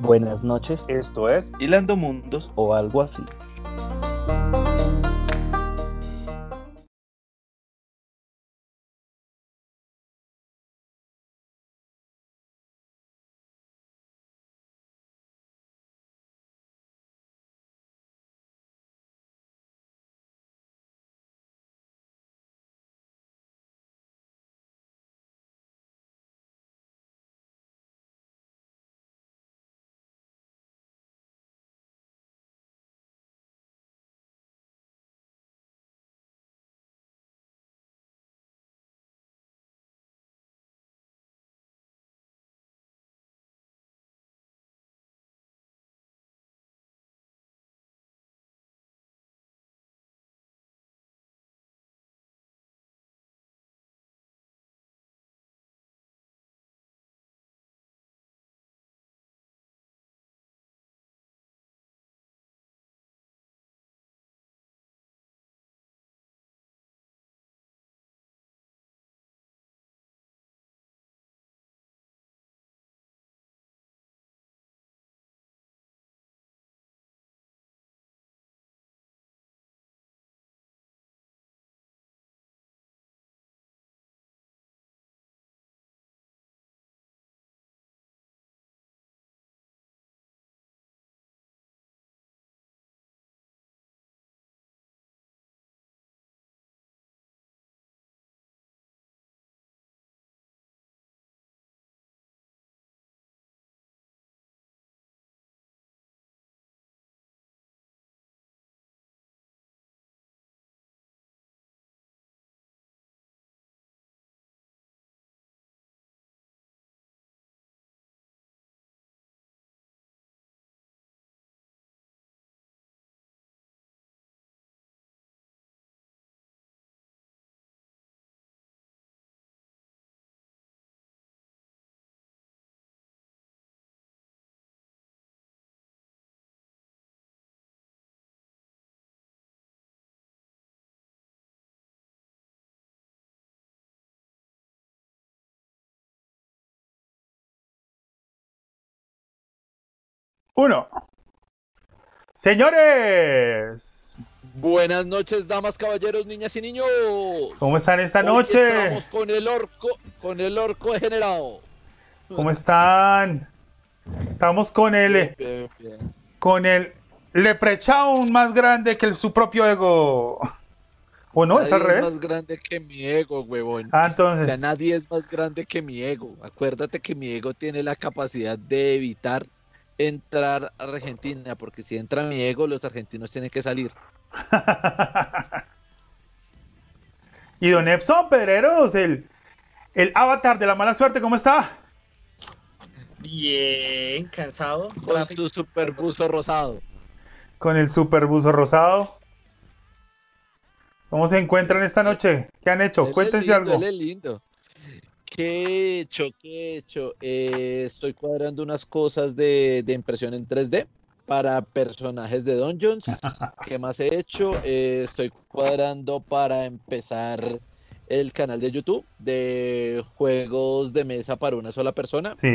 Buenas noches Esto es Hilando Mundos. o algo así. Uno. Señores, Buenas noches, damas, caballeros, niñas y niños. ¿cómo están esta Hoy noche? Estamos con el orco, con el orco degenerado. ¿Cómo están? Estamos con el, Bien, bien. con el leprechaun más grande que el- su propio ego. ¿O no? ¿Es al es revés? más grande que mi ego, huevón. Ah, O sea, entonces. nadie es más grande que mi ego. Acuérdate que mi ego tiene la capacidad de evitar entrar a Argentina, porque si entra mi ego, los argentinos tienen que salir. y don Epson Pedreros, el, el avatar de la mala suerte, ¿cómo está? Bien, cansado. Con su super buzo rosado. Con el super buzo rosado. ¿Cómo se encuentran esta noche? ¿Qué han hecho? Él es Cuéntense lindo, algo. él es lindo. ¿Qué he hecho? ¿Qué he hecho? Eh, estoy cuadrando unas cosas de, de impresión en 3D para personajes de Dungeons. ¿Qué más he hecho? Eh, estoy cuadrando para empezar el canal de YouTube de juegos de mesa para una sola persona. Sí.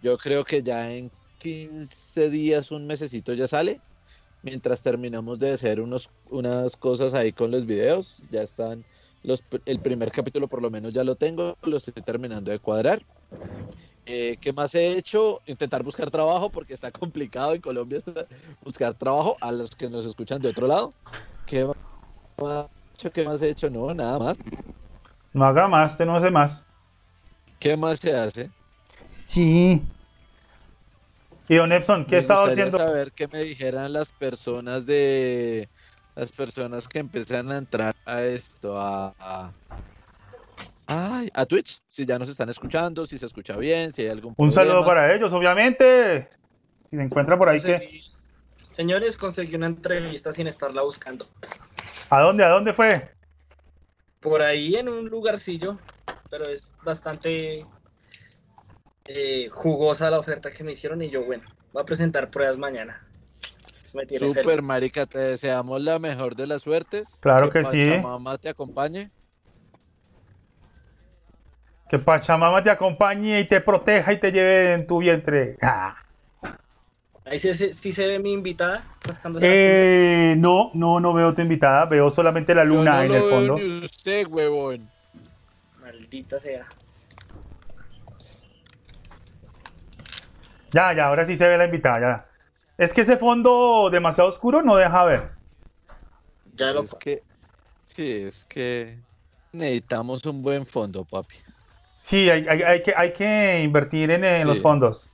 Yo creo que ya en 15 días, un mesecito ya sale. Mientras terminamos de hacer unos, unas cosas ahí con los videos, ya están los, el primer capítulo por lo menos ya lo tengo, lo estoy terminando de cuadrar. Eh, ¿qué más he hecho? Intentar buscar trabajo porque está complicado en Colombia está- buscar trabajo a los que nos escuchan de otro lado. ¿Qué más he hecho? ¿Qué más he hecho? No, nada más. No haga más, usted no hace más. ¿Qué más se hace? Sí. Y don Epson, ¿qué Me estado gustaría haciendo? saber qué me dijeran las personas de las personas que empiezan a entrar a esto, a, a, ay, a Twitch, si ya nos están escuchando, si se escucha bien, si hay algún Un saludo problema. para ellos, obviamente. Si se encuentra por ahí, ¿qué? Conseguí- Señores, conseguí una entrevista sin estarla buscando. ¿A dónde? ¿A dónde fue? Por ahí en un lugarcillo, pero es bastante eh, jugosa la oferta que me hicieron y yo, bueno, voy a presentar pruebas mañana. Me Super feliz. marica, te deseamos la mejor de las suertes. Claro que sí. Pachamama te acompañe. Que Pachamama te acompañe y te proteja y te lleve en tu vientre. Ah. Ahí sí, se- sí se ve mi invitada Eh, no, no, no veo tu invitada, veo solamente la Yo luna no en lo el veo fondo. ni usted, huevón. Maldita sea. Ya, ya, ahora sí se ve la invitada, ya. Es que ese fondo demasiado oscuro no deja ver. Ya lo Es que, sí, es que necesitamos un buen fondo, papi. Sí, hay, hay- hay que, hay que invertir en, en Sí. los fondos.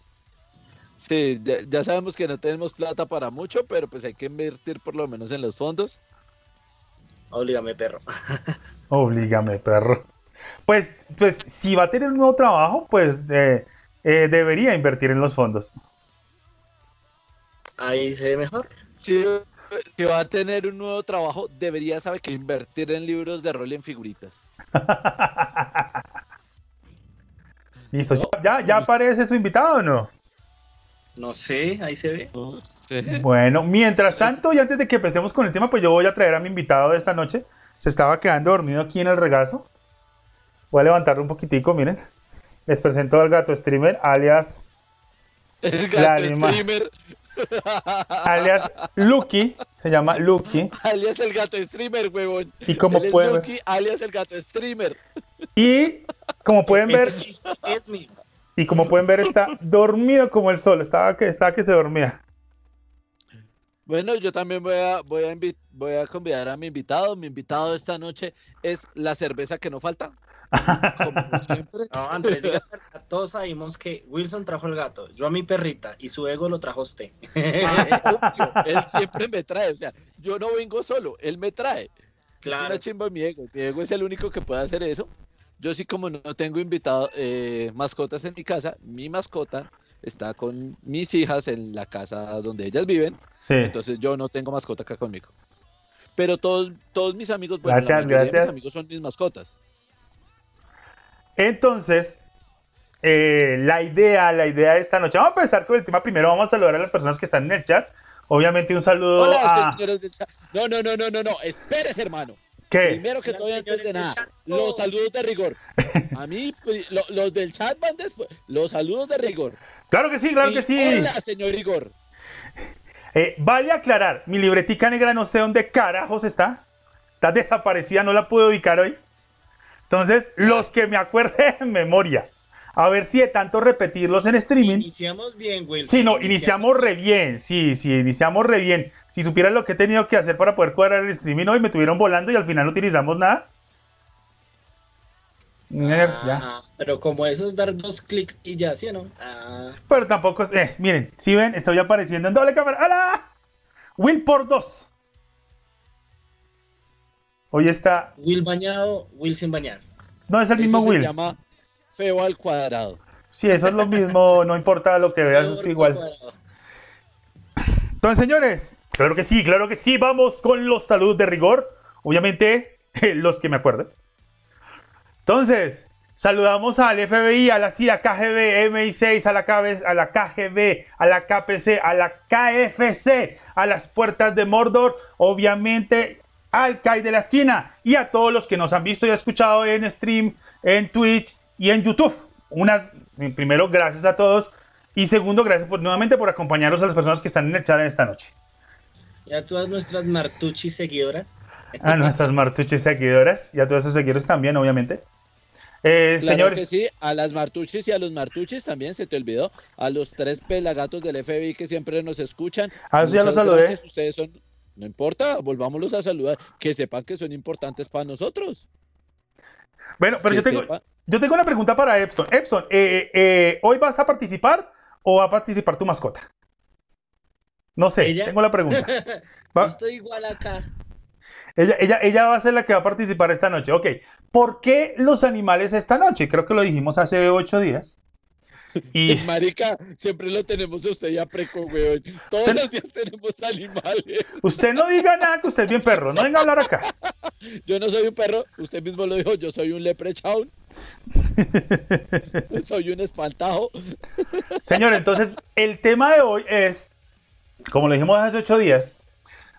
Sí, ya, ya sabemos que no tenemos plata para mucho, pero pues hay que invertir por lo menos en los fondos. Oblígame, perro. Oblígame, perro. Pues, pues, si va a tener un nuevo trabajo, pues eh, eh, debería invertir en los fondos. Ahí se ve mejor. Si, si va a tener un nuevo trabajo, debería saber que invertir en libros de rol y en figuritas. Listo, No. ¿ya, ya aparece su invitado o no? No sé, ahí se ve. No sé. Bueno, mientras tanto, y antes de que empecemos con el tema, pues yo voy a traer a mi invitado de esta noche. Se estaba quedando dormido aquí en el regazo. Voy a levantarlo un poquitico, miren. Les presento al gato streamer, alias, El La gato anima- streamer. Alias Lucky. Se llama Lucky. alias el gato streamer, huevón. Y como Él pueden ver, alias el gato streamer. y como pueden ver, es mío. y como pueden ver, está dormido como el sol. Estaba que, estaba que se dormía. Bueno, yo también voy a, voy, a voy a convidar a mi invitado. Mi invitado de esta noche es la cerveza que no falta. Como siempre. No, Andrés, diga la todos sabemos que Wilson trajo el gato, yo a mi perrita y su ego lo trajo usted. Ah, obvio, él siempre me trae. O sea, yo no vengo solo, él me trae. Es claro. una chimba mi ego. Mi ego es el único que puede hacer eso. Yo sí, como no tengo invitado eh, mascotas en mi casa, mi mascota está con mis hijas en la casa donde ellas viven. Sí. Entonces yo no tengo mascota acá conmigo. Pero todos, todos mis amigos, bueno, Gracias, la mayoría de gracias. mis amigos son mis mascotas. Entonces, eh, la idea, la idea de esta noche, vamos a empezar con el tema primero, vamos a saludar a las personas que están en el chat. Obviamente un saludo Hola, a... señores del chat. No, no, no, no, no, no. Espérese, hermano. ¿Qué? Primero que todo, antes de nada, los saludos de rigor. A mí, lo- los del chat van después. Los saludos de rigor. Claro que sí, claro Y que sí. Hola, señor Rigor. Eh, vale aclarar, mi libretica negra no sé dónde carajos está. Está desaparecida, no la puedo ubicar hoy. Entonces, los que me acuerden en memoria. A ver si de tanto repetirlos en streaming. Iniciamos bien, Wilson. Sí, no, iniciamos re bien. Sí, sí, iniciamos re bien. Si supieran lo que he tenido que hacer para poder cuadrar el streaming hoy, me tuvieron volando y al final no utilizamos nada. Ah, pero como eso es dar dos clics y ya, ¿sí o no? Ah, Pero tampoco es. Eh, miren, si ven, estoy apareciendo en doble cámara. ¡Hala! Will por dos. Hoy está. Will bañado, Will sin bañar. No es el mismo Eso se Will. llama feo al cuadrado. Sí, eso es lo mismo, no importa lo que veas, es igual. Entonces, señores, claro que sí, claro que sí, vamos con los saludos de rigor. Obviamente, los que me acuerden. Entonces, saludamos al FBI, a la CIA, KGB, MI6, a la, KB, a la KGB, a la KPC, a la KFC, a las puertas de Mordor, obviamente al Kai de la esquina y a todos los que nos han visto y escuchado en stream, en Twitch y en YouTube. Unas, primero, gracias a todos. Y segundo, gracias por, nuevamente por acompañarnos a las personas que están en el chat en esta noche. Y a todas nuestras Martucci seguidoras. A nuestras martuches seguidoras y a todos esos seguidores también, obviamente. Eh, Claro señores, que sí, a las martuchis y a los martuchis también se te olvidó. A los tres pelagatos del FBI que siempre nos escuchan. Ah, eso ya muchas lo saludé. Ustedes son, no importa, volvámoslos a saludar. Que sepan que son importantes para nosotros. bueno, pero yo tengo, yo tengo una pregunta para Epson. Epson, eh, eh, ¿hoy vas a participar o va a participar tu mascota? No sé, ¿Ella? tengo la pregunta. Yo Va- estoy igual acá. ella, ella, ella va a ser la que va a participar esta noche. Ok, ¿por qué los animales esta noche? Creo que lo dijimos hace ocho días. Y Marica, siempre lo tenemos a usted ya preco, weón. Todos Usted- los días tenemos animales. usted no diga nada que usted es bien perro, no venga a hablar acá. Yo no soy un perro, usted mismo lo dijo, yo soy un leprechaun, soy un espantajo. Señor, entonces el tema de hoy es, como lo dijimos hace ocho días,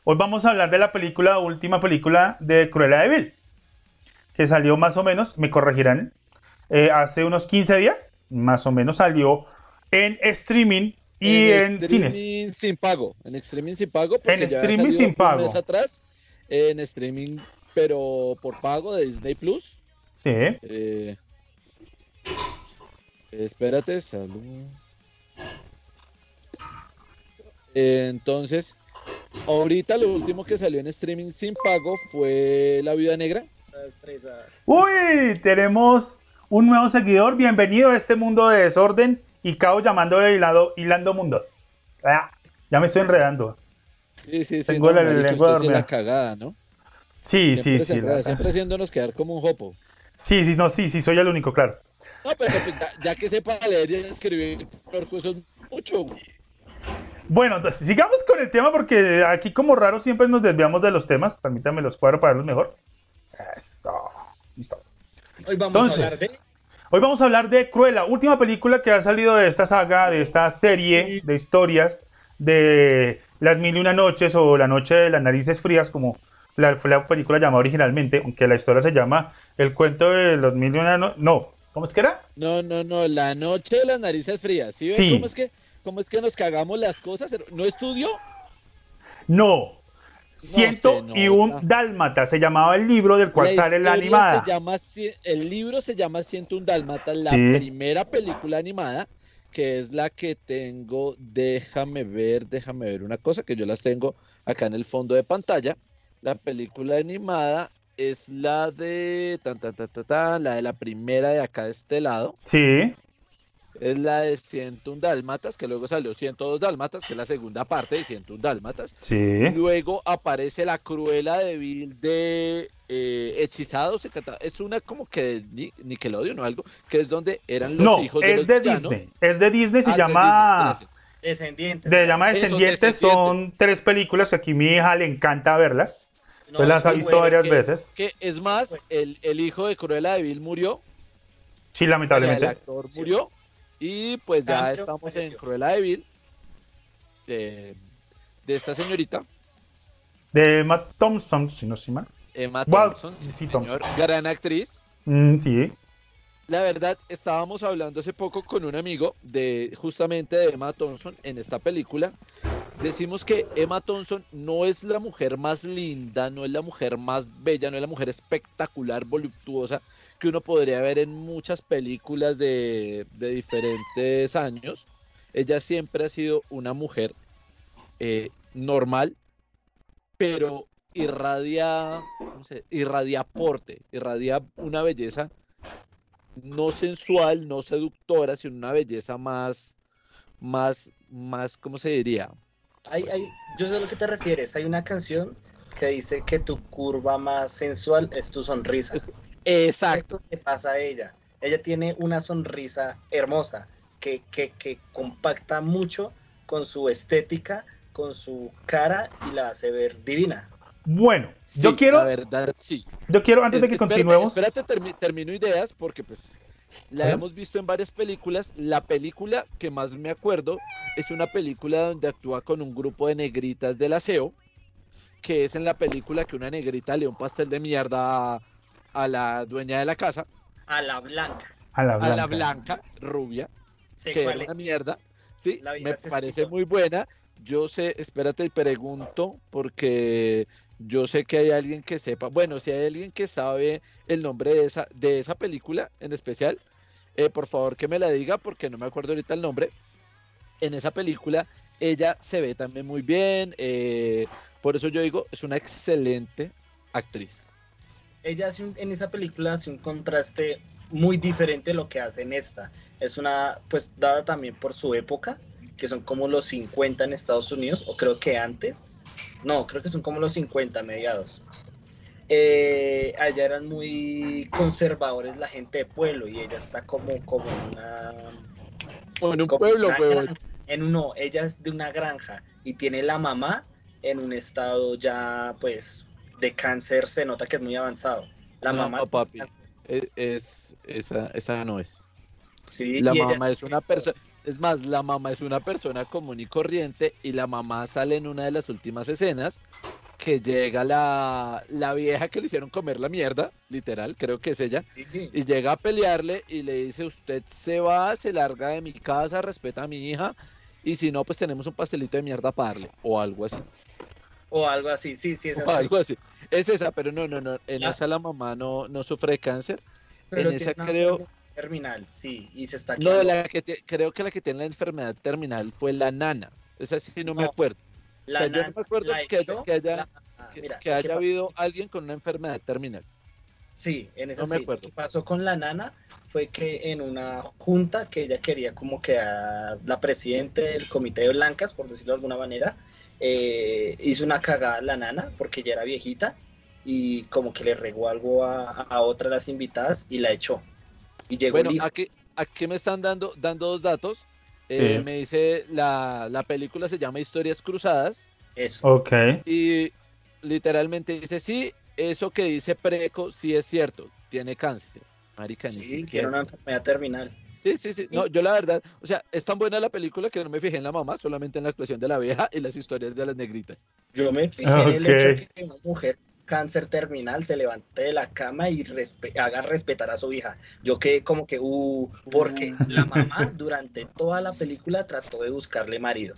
hoy vamos a hablar de la película, última película de Cruella de Vil, que salió más o menos, me corregirán, eh, hace unos 15 días, más o menos salió en streaming y en, streaming cines. sin pago. En streaming sin pago. Porque En ya streaming sin un pago. mes atrás. En streaming, pero por pago de Disney Plus. Sí. Eh, espérate, salud. Eh, entonces, ahorita lo último que salió en streaming sin pago fue La Viuda Negra. Uy, tenemos un nuevo seguidor. Bienvenido a este mundo de desorden y caos llamando de hilado, hilando mundo. Ah, ya me estoy enredando. Sí, sí, sí. Tengo la lengua sí la cagada, ¿no? Sí, Siempre, sí, sí. enreda, la- siempre haciéndonos quedar como un jopo. Sí, sí, no, sí, sí, soy el único, claro. No, pero pues ya, ya que sepa leer y escribir, Florco, eso es mucho. güey. Bueno, entonces sigamos con el tema porque aquí como raro siempre nos desviamos de los temas. Permítanme los cuadros para verlos mejor. Eso. Listo. Hoy vamos Entonces, a hablar de Hoy vamos a hablar de Cruella, última película que ha salido de esta saga, de esta serie de historias de Las Mil y Una Noches o La Noche de las Narices Frías, como la, fue la película llamada originalmente, aunque la historia se llama El cuento de los Mil y Una Noches. No, ¿cómo es que era? No, no, no, la noche de las narices frías. ¿Sí ven Sí. cómo es que cómo es que nos cagamos las cosas? ¿No estudió? No. Ciento se y un nota. Dálmata se llamaba el libro del cual sale la animada. se llama el libro se llama 101 Dálmatas, la Sí. primera película animada, que es la que tengo, déjame ver, déjame ver una cosa, que yo las tengo acá en el fondo de pantalla. La película animada es la de, tan, tan, tan, la de la primera de acá de este lado. Sí, Es la de 101 Dálmatas, que luego salió 102 Dálmatas, que es la segunda parte de 101 Dálmatas. sí. Luego aparece la Cruela de Vil de eh, Hechizados. Es una como que de Ni- Nickelodeon o algo, que es donde eran los No, hijos de es los de villanos. Disney. Es de Disney, se Ah, de llama... Disney, descendientes. Se llama Eso, Descendientes, Descendientes. son tres películas que aquí mi hija le encanta verlas. No, pues las sí, ha visto varias que- veces. Que es más, el, el hijo de Cruella de Vil murió, Sí, o sea, el lamentablemente. actor murió, y pues ya estamos en. Cruella de Vil, de, de esta señorita, De Matt Thompson, si no estoy mal. Emma Wow, Thompson, sí, sí, señor, gran actriz. Mm, sí. La verdad, estábamos hablando hace poco con un amigo de justamente de Emma Thompson en esta película. Decimos que Emma Thompson no es la mujer más linda, no es la mujer más bella, no es la mujer espectacular, voluptuosa que uno podría ver en muchas películas de, de diferentes años. Ella siempre ha sido una mujer eh, normal, pero irradia, irradia porte, irradia una belleza no sensual, no seductora, sino una belleza más, más, más, ¿cómo se diría? Hay, hay, yo sé a lo que te refieres. Hay una canción que dice que tu curva más sensual es tu sonrisa. Es- Exacto. Esto le pasa a ella. Ella tiene una sonrisa hermosa que, que, que compacta mucho con su estética, con su cara y la hace ver divina. Bueno, Sí, yo quiero, La verdad, sí. yo quiero antes de que Es- espérate, continuemos. Espérate, termi- termino ideas porque pues la hemos visto en varias películas. La película que más me acuerdo es una película donde actúa con un grupo de negritas del aseo, que es en la película que una negrita le da un pastel de mierda a, la dueña de la casa, A la blanca. A la a blanca. la blanca, rubia. Sé que era es. una mierda. Sí, me parece muy buena. Yo sé, espérate, pregunto, porque yo sé que hay alguien que sepa. Bueno, si hay alguien que sabe el nombre de esa, de esa película en especial, eh, por favor que me la diga, porque no me acuerdo ahorita el nombre. En esa película, ella se ve también muy bien. eh, por eso yo digo, es una excelente actriz. Ella hace un- en esa película hace un contraste muy diferente de lo que hace en esta. Es una, pues, dada también por su época, que son como los 50 en Estados Unidos, o creo que antes. No, creo que son como los 50 mediados. Eh, allá eran muy conservadores la gente de pueblo y ella está como, como en una O en un como pueblo, una huevón. granja. En un- no, ella es de una granja y tiene la mamá en un estado ya, pues, de cáncer, se nota que es muy avanzado. La No, mamá. no, papi. Es, es- esa, esa no es. Sí, La mamá es una persona, es más, la mamá es una persona común y corriente y la mamá sale en una de las últimas escenas que llega la, la vieja que le hicieron comer la mierda, literal, creo que es ella, Sí, y llega a pelearle y le dice, usted se va, se larga de mi casa, respeta a mi hija y si no, pues tenemos un pastelito de mierda para darle, o algo así. O algo así, sí, sí, es O así. algo así. Es esa, pero no, no, no. En esa la mamá no, no sufre de cáncer. Pero en esa creo- terminal, sí, y se está No, quedando. la que te- creo que la que tiene la enfermedad terminal fue la nana. Esa sí no, me No, acuerdo. La o sea, yo no nana me acuerdo que haya- que haya- la- ah, mira, que haya habido alguien con una enfermedad terminal. Sí, en esa No me sí. Lo acuerdo. que pasó con la nana fue que en una junta que ella quería como que a la presidente del comité de blancas, por decirlo de alguna manera, eh, hizo una cagada a la nana porque ya era viejita y como que le regó algo a, a otra de las invitadas y la echó. Y llegó Bueno, el hijo. aquí, aquí me están dando, dando dos datos. Eh, Sí. Me dice, la, la película se llama Historias Cruzadas Eso. Ok. y literalmente dice, sí, eso que dice Preco sí es cierto, tiene cáncer. Marica, ni Sí, tiene una enfermedad terminal. Sí, sí, sí. No, yo la verdad, o sea, es tan buena la película que no me fijé en la mamá, solamente en la actuación de la vieja y las historias de las negritas. Yo me fijé en el hecho de que una mujer cáncer terminal se levante de la cama y respe- haga respetar a su hija. Yo quedé como que, uh, porque la mamá durante toda la película trató de buscarle marido.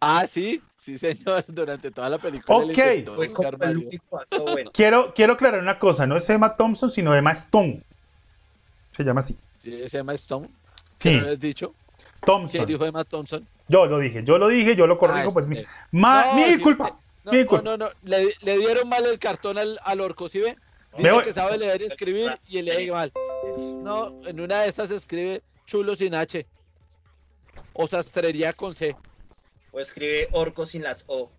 Ah, sí, sí, señor, durante toda la película. Ok. Fue bueno. Quiero, quiero aclarar una cosa, no es Emma Thompson, sino Emma Stone. Se llama así. Se llama Stone. ¿Qué Sí, me habías dicho? ¿Qué Thompson. dijo Emma Thompson? Yo lo dije, yo lo dije, yo lo corrijo, Ah, pues mi, este. ma- No, mi culpa. usted- No, mi no, culpa. no, no, Le, le dieron mal el cartón al, al orco, ¿sí ve? Dice Veo- que sabe leer y escribir y lee mal. No, en una de estas escribe chulo sin H. O sastrería con C. O escribe orco sin las O.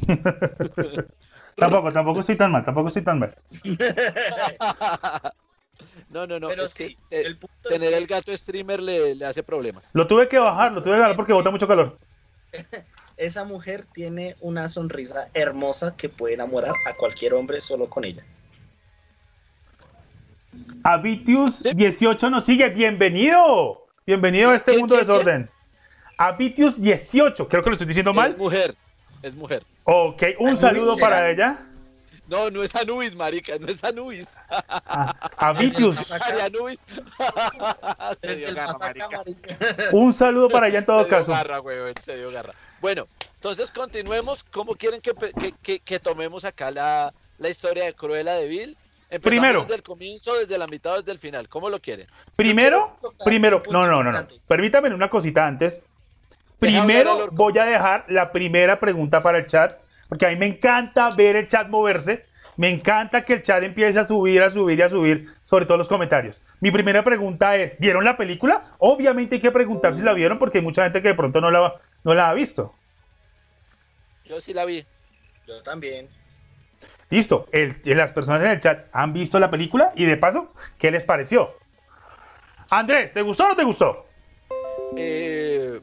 Tampoco, tampoco estoy tan mal, tampoco estoy tan mal. no, no, no. Pero es sí, que te- el punto es tener que el gato streamer le, le hace problemas. Lo tuve que bajar, lo tuve que bajar porque bota mucho calor. esa mujer tiene una sonrisa hermosa que puede enamorar a cualquier hombre solo con ella. Avitius Sí. 18 nos sigue, bienvenido. Bienvenido a este ¿Qué, mundo qué, de desorden. Avitius 18, creo que lo estoy diciendo Es mal. mujer. Es mujer. Ok, un saludo para ella. No, no es Anubis, marica, no es Anubis. Ah, Avitius, Anubis. se dio garra, marica. un saludo para ella en todo Se dio caso. garra, weón, se dio garra. Bueno, entonces continuemos. ¿Cómo quieren que, que- que- que tomemos acá la, la historia de Cruella de Vil? Empezamos Primero. desde el comienzo, desde la mitad desde el final. ¿Cómo lo quieren? Primero, tocar primero, no, no, no, no. Permítame una cosita antes. Primero voy a dejar la primera pregunta para el chat, porque a mí me encanta ver el chat moverse. Me encanta que el chat empiece a subir, a subir y a subir, sobre todo los comentarios. Mi primera pregunta es, ¿vieron la película? Obviamente hay que preguntar si la vieron, porque hay mucha gente que de pronto no la, no la ha visto. Yo sí la vi. Yo también. Listo, el- las personas en el chat han visto la película y de paso, ¿qué les pareció? Andrés, ¿te gustó o no te gustó? Eh,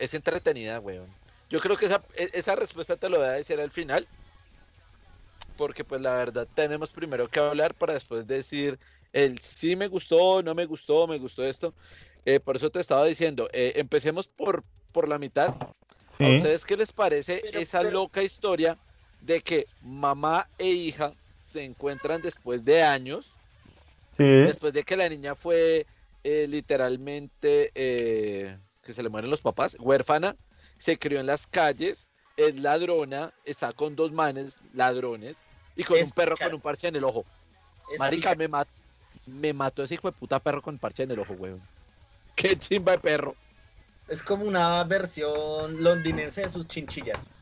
Es entretenida, weón. Yo creo que esa, e- esa respuesta te lo voy a decir al final. Porque pues la verdad tenemos primero que hablar para después decir el sí me gustó, no me gustó, me gustó esto. Eh, por eso te estaba diciendo, eh, empecemos por, por la mitad. ¿A ustedes qué les parece Pero- esa pero- loca historia de que mamá e hija se encuentran después de años? Sí. después de que la niña fue eh, literalmente eh, que se le mueren los papás, huérfana, se crió en las calles, es ladrona, está con dos manes ladrones y con Es un perro con un parche en el ojo. Marica, me, mat- me mató ese hijo de puta perro con parche en el ojo, weón. Qué chimba de perro. Es como una versión londinense de sus chinchillas.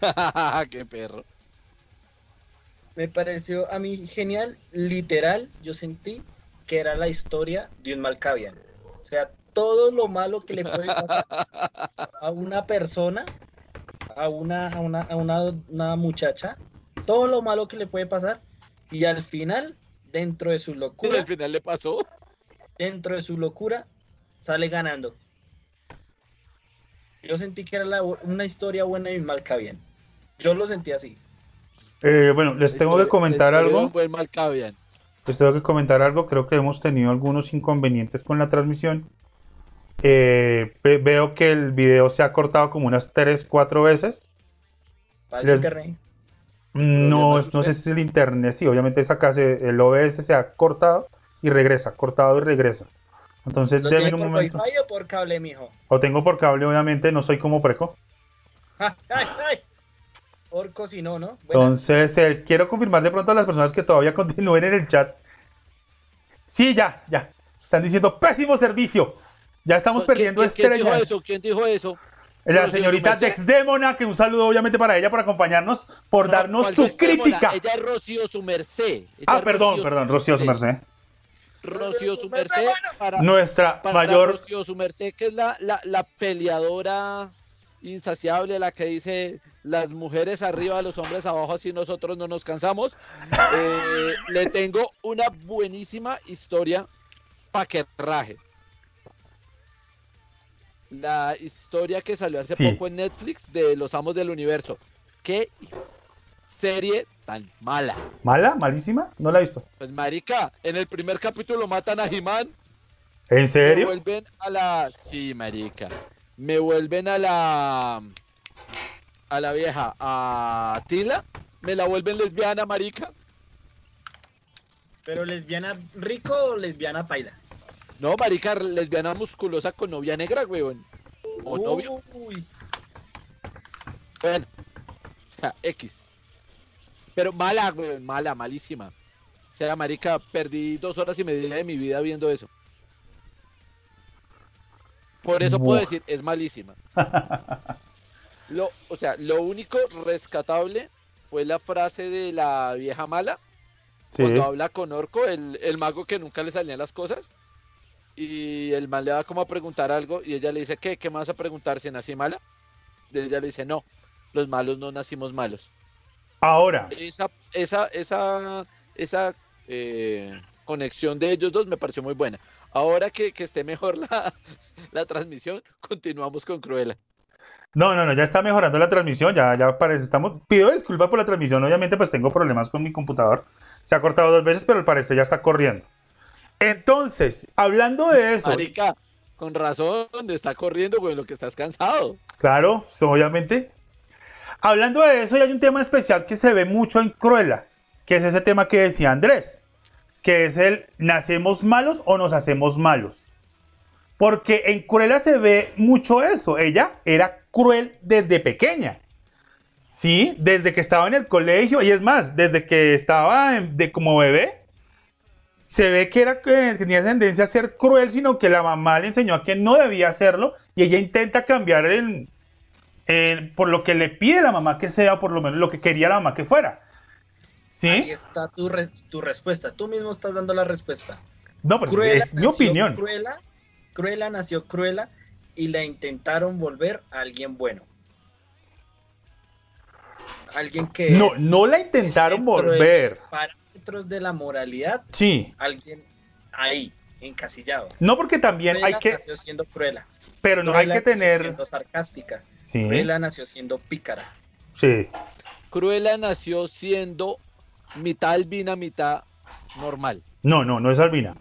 Qué perro. Me pareció a mí genial, literal, yo sentí que era la historia de un Malkavian. O sea, todo lo malo que le puede pasar a una persona, a una, a una, a una, una muchacha, todo lo malo que le puede pasar, y al final, dentro de su locura, al final le pasó. dentro de su locura, sale ganando. Yo sentí que era la- una historia buena y un Malkavian. Yo lo sentí así. Eh, bueno, les tengo que comentar algo. buen Malkavian. Les tengo que comentar algo. Creo que hemos tenido algunos inconvenientes con la transmisión. Eh, ve- veo que el video se ha cortado como unas 3, 4 veces. Para el internet. No, ¿Problemas no sé si es el internet. Sí, obviamente esa se- el OBS se ha cortado y regresa, cortado y regresa. Entonces, ¿Lo tiene un por momento. Wi-Fi o por cable, mijo? O tengo por cable, obviamente, no soy como preco. ¡Ay, ay! Orco si no, ¿no? Entonces, eh, quiero confirmar de pronto a las personas que todavía continúen en el chat. Sí, ya, ya. Están diciendo pésimo servicio. Ya estamos ¿Quién- perdiendo quién, quién dijo estrellas. eso? ¿Quién dijo eso? La señorita Sumercé. Dexdemona, que un saludo obviamente para ella por acompañarnos, por No, darnos ¿cuál su crítica. Ella es Rocío su merced. Ella Ah, perdón, Rocío perdón, Rocío su merced. merced. Rocío su Su merced, merced bueno. para, Nuestra para mayor. Rocío su merced, que es la, la, la peleadora insaciable, la que dice las mujeres arriba, los hombres abajo, así nosotros no nos cansamos. Eh, le tengo una buenísima historia para que raje. La historia que salió hace Sí. poco en Netflix de Los Amos del Universo. Qué serie tan mala. ¿Mala? ¿Malísima? No la he visto. Pues marica, en el primer capítulo matan a He-Man. ¿En Me serio? vuelven a la. Sí, marica. Me vuelven a la. A la vieja. A Tila. Me la vuelven lesbiana, marica. ¿Pero lesbiana rico o lesbiana paila? No, marica, lesbiana musculosa con novia negra, weón. O novio. Bueno. O sea, X. Pero mala, weón. Mala, malísima. O sea, marica, perdí dos horas y media de mi vida viendo eso. Por eso puedo decir, es malísima. Lo, o sea, lo único rescatable fue la frase de la vieja mala Sí. cuando habla con Orco, el, el mago que nunca le salían las cosas. Y el mal le va como a preguntar algo y ella le dice, ¿qué? ¿Qué me vas a preguntar si nací mala? Y ella le dice, no, los malos no nacimos malos. Ahora, Esa, esa, esa, esa eh, conexión de ellos dos me pareció muy buena. Ahora que, que esté mejor la, la transmisión, continuamos con Cruella. no, no, no, ya está mejorando la transmisión, ya, ya parece, estamos, pido disculpas por la transmisión, obviamente pues tengo problemas con mi computador, se ha cortado dos veces, pero al parecer ya está corriendo. Entonces, hablando de eso, Marica, con razón, está corriendo, güey, lo que estás cansado. claro, obviamente, hablando de eso, hay un tema especial que se ve mucho en Cruella, que es ese tema que decía Andrés, que es el nacemos malos o nos hacemos malos. Porque en Cruella se ve mucho eso. Ella era cruel desde pequeña. Sí, desde que estaba en el colegio. Y es más, desde que estaba en- de, como bebé. Se ve que, era, que tenía tendencia a ser cruel, sino que la mamá le enseñó a que no debía hacerlo. Y ella intenta cambiar el, el- por lo que le pide la mamá que sea, por lo menos lo que quería la mamá que fuera. Ahí ¿Sí? está tu, re- tu respuesta. Tú mismo estás dando la respuesta. No, pero Cruella es mi nació opinión. Cruella, Cruella nació Cruella y la intentaron volver a alguien bueno. Alguien que No, es no la intentaron volver. los parámetros de la moralidad, Sí. alguien ahí, encasillado. No porque también hay que, nació siendo cruela. pero no hay que nació tener, siendo sarcástica. sí, Cruella nació siendo pícara. sí, Cruella nació siendo mitad albina, mitad normal. no, no, no es albina.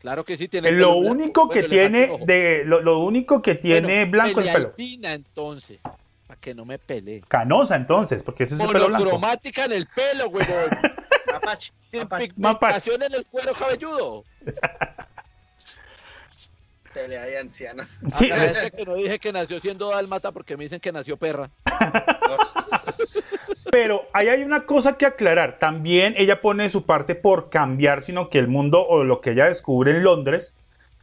Claro que sí, tiene el Lo único que tiene de, lo, lo único que tiene Bueno, blanco es el pelo. entonces, para que no me pelee. Canosa entonces, porque ese es el pelo blanco. Monocromática en el pelo, huevón. Mapache, pigmentación en el cuero cabelludo. pelea de ancianos. Sí, Agradece que no dije que nació siendo dálmata porque me dicen que nació perra. Pero ahí hay una cosa que aclarar. También ella pone su parte por cambiar, sino que el mundo o lo que ella descubre en Londres,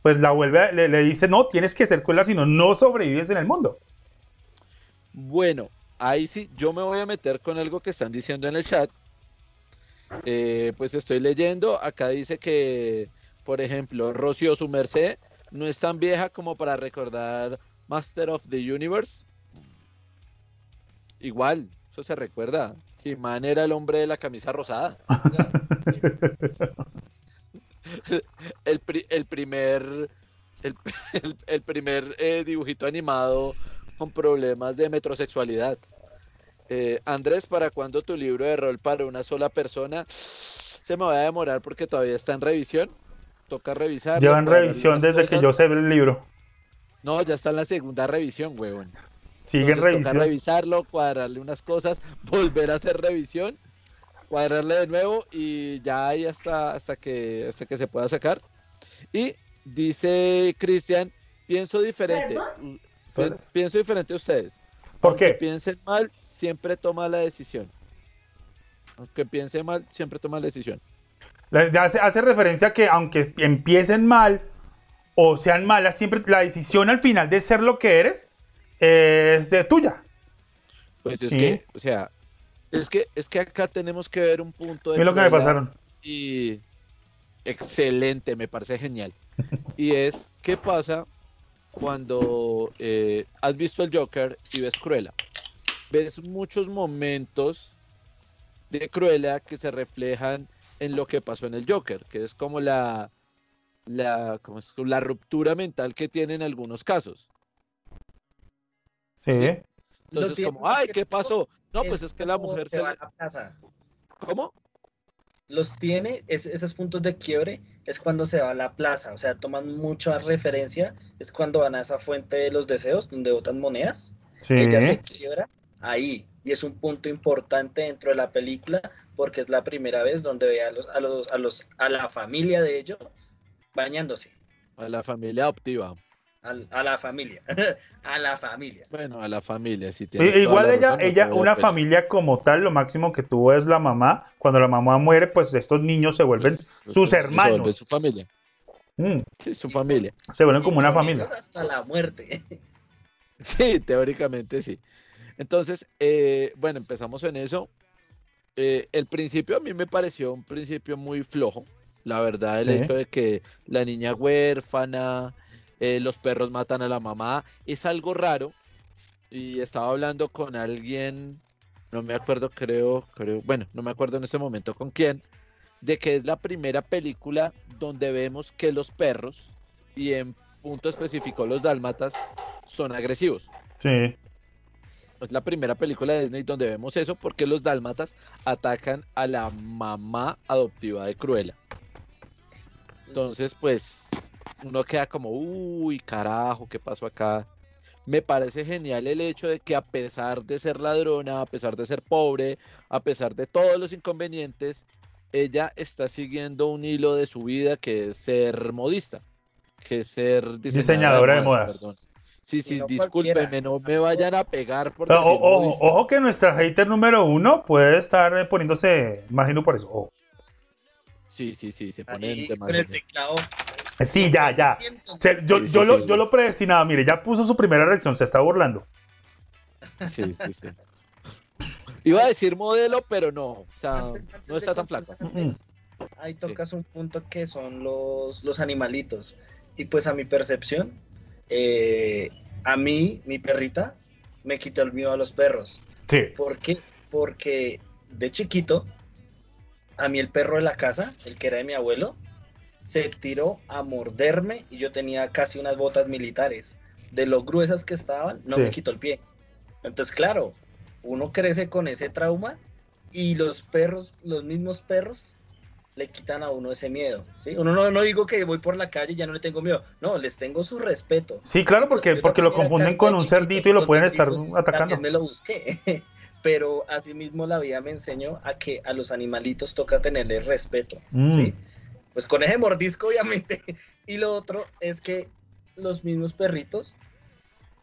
pues la vuelve, a- le, le dice, no, tienes que ser cuela, si no, no sobrevives en el mundo. Bueno, ahí sí, yo me voy a meter con algo que están diciendo en el chat. Eh, pues estoy leyendo, acá dice que, por ejemplo, Rocío su merced no es tan vieja como para recordar Master of the Universe. Igual, eso se recuerda. He-Man era el hombre de la camisa rosada. El, pri- el primer, el, el- el primer eh, dibujito animado con problemas de metrosexualidad. Eh, Andrés, ¿para cuándo tu libro de rol para una sola persona? Se me va a demorar porque todavía está en revisión. Toca revisar. Llevan revisión desde que yo sé el libro. No, ya está en la segunda revisión, huevón. Sigue en Entonces, toca revisión. revisarlo, cuadrarle unas cosas, volver a hacer revisión, cuadrarle de nuevo y ya ahí hasta, hasta, que, hasta que se pueda sacar. Y Dice Cristian, pienso diferente. Pienso diferente a ustedes. ¿Por Aunque piensen mal, siempre toma la decisión. Aunque piense mal, siempre toma la decisión. Hace, hace referencia a que aunque empiecen mal o sean malas, siempre la decisión al final de ser lo que eres es de tuya. Pues es Sí. que, o sea, es que, es que acá tenemos que ver un punto de Mira lo que me pasaron. y excelente, me parece genial. Y es, ¿qué pasa cuando eh, has visto el Joker y ves Cruella? Ves muchos momentos de Cruella que se reflejan en lo que pasó en el Joker, que es como la, la, ¿cómo es? la ruptura mental que tiene en algunos casos. Sí. Entonces, como, ay, ¿qué pasó? No, pues es que la como mujer se va a la plaza. ¿Cómo? Los tiene, es- esos puntos de quiebre es cuando se va a la plaza, o sea, toman mucha referencia, es cuando van a esa fuente de los deseos donde botan monedas, Sí. ella se quiebra ahí, y es un punto importante dentro de la película porque es la primera vez donde ve a los, a los, a los, a la familia de ellos bañándose, A la familia adoptiva. Al- a, la familia, a la familia. Bueno, a la familia, si I- tienes Igual la ella, razón, ella, una familia como tal, lo máximo que tuvo es la mamá. Cuando la mamá muere, pues estos niños se vuelven Pues, sus se- se hermanos. vuelve su familia. Mm, Sí, su familia. se vuelven como una familia. Hasta la muerte. Sí, teóricamente sí. Entonces, eh, bueno, empezamos en eso. Eh, el principio a mí me pareció un principio muy flojo. La verdad, el Sí. hecho de que la niña huérfana, eh, los perros matan a la mamá, es algo raro. Y estaba hablando con alguien, no me acuerdo, creo, creo, bueno, no me acuerdo en ese momento con quién, de que es la primera película donde vemos que los perros, y en punto específico los dálmatas, son agresivos. Sí. Es la primera película de Disney donde vemos eso porque los dálmatas atacan a la mamá adoptiva de Cruella. Entonces, pues, uno queda como, uy, carajo, ¿qué pasó acá? Me parece genial el hecho de que a pesar de ser ladrona, a pesar de ser pobre, a pesar de todos los inconvenientes, ella está siguiendo un hilo de su vida que es ser modista, que es ser Diseñadora de modas. perdón. Sí, sí, no discúlpenme, no me vayan a pegar por o- ojo, ojo que nuestra hater número uno puede estar eh, poniéndose, imagino por eso. Ojo. Sí, sí, sí, se pone Ahí en temas con el teclado. Sí, ya, ya. Se- yo, Sí, sí, yo, lo, sí. yo lo predestinaba, mire, ya puso su primera reacción, se está burlando. Sí, sí, sí. Iba a decir modelo, pero no. O sea, Antes- antes no está tan flaca. continuar, Ahí tocas un punto que son los, los animalitos. Y pues a mi percepción, eh, a mí, mi perrita, me quitó el miedo a los perros. Sí. ¿Por qué? Porque de chiquito, a mí el perro de la casa, el que era de mi abuelo, se tiró a morderme y yo tenía casi unas botas militares. De lo gruesas que estaban, no Sí. me quitó el pie. Entonces, claro, uno crece con ese trauma y los perros, los mismos perros, le quitan a uno ese miedo. ¿sí? Uno no, no digo que voy por la calle y ya no le tengo miedo. No, les tengo su respeto. Sí, claro, porque, Pues porque lo confunden con un cerdito y lo pueden estar atacando. Me lo busqué. Pero asimismo la vida me enseñó a que a los animalitos toca tenerles respeto. Mm. ¿sí? Pues con ese mordisco, obviamente. Y lo otro es que los mismos perritos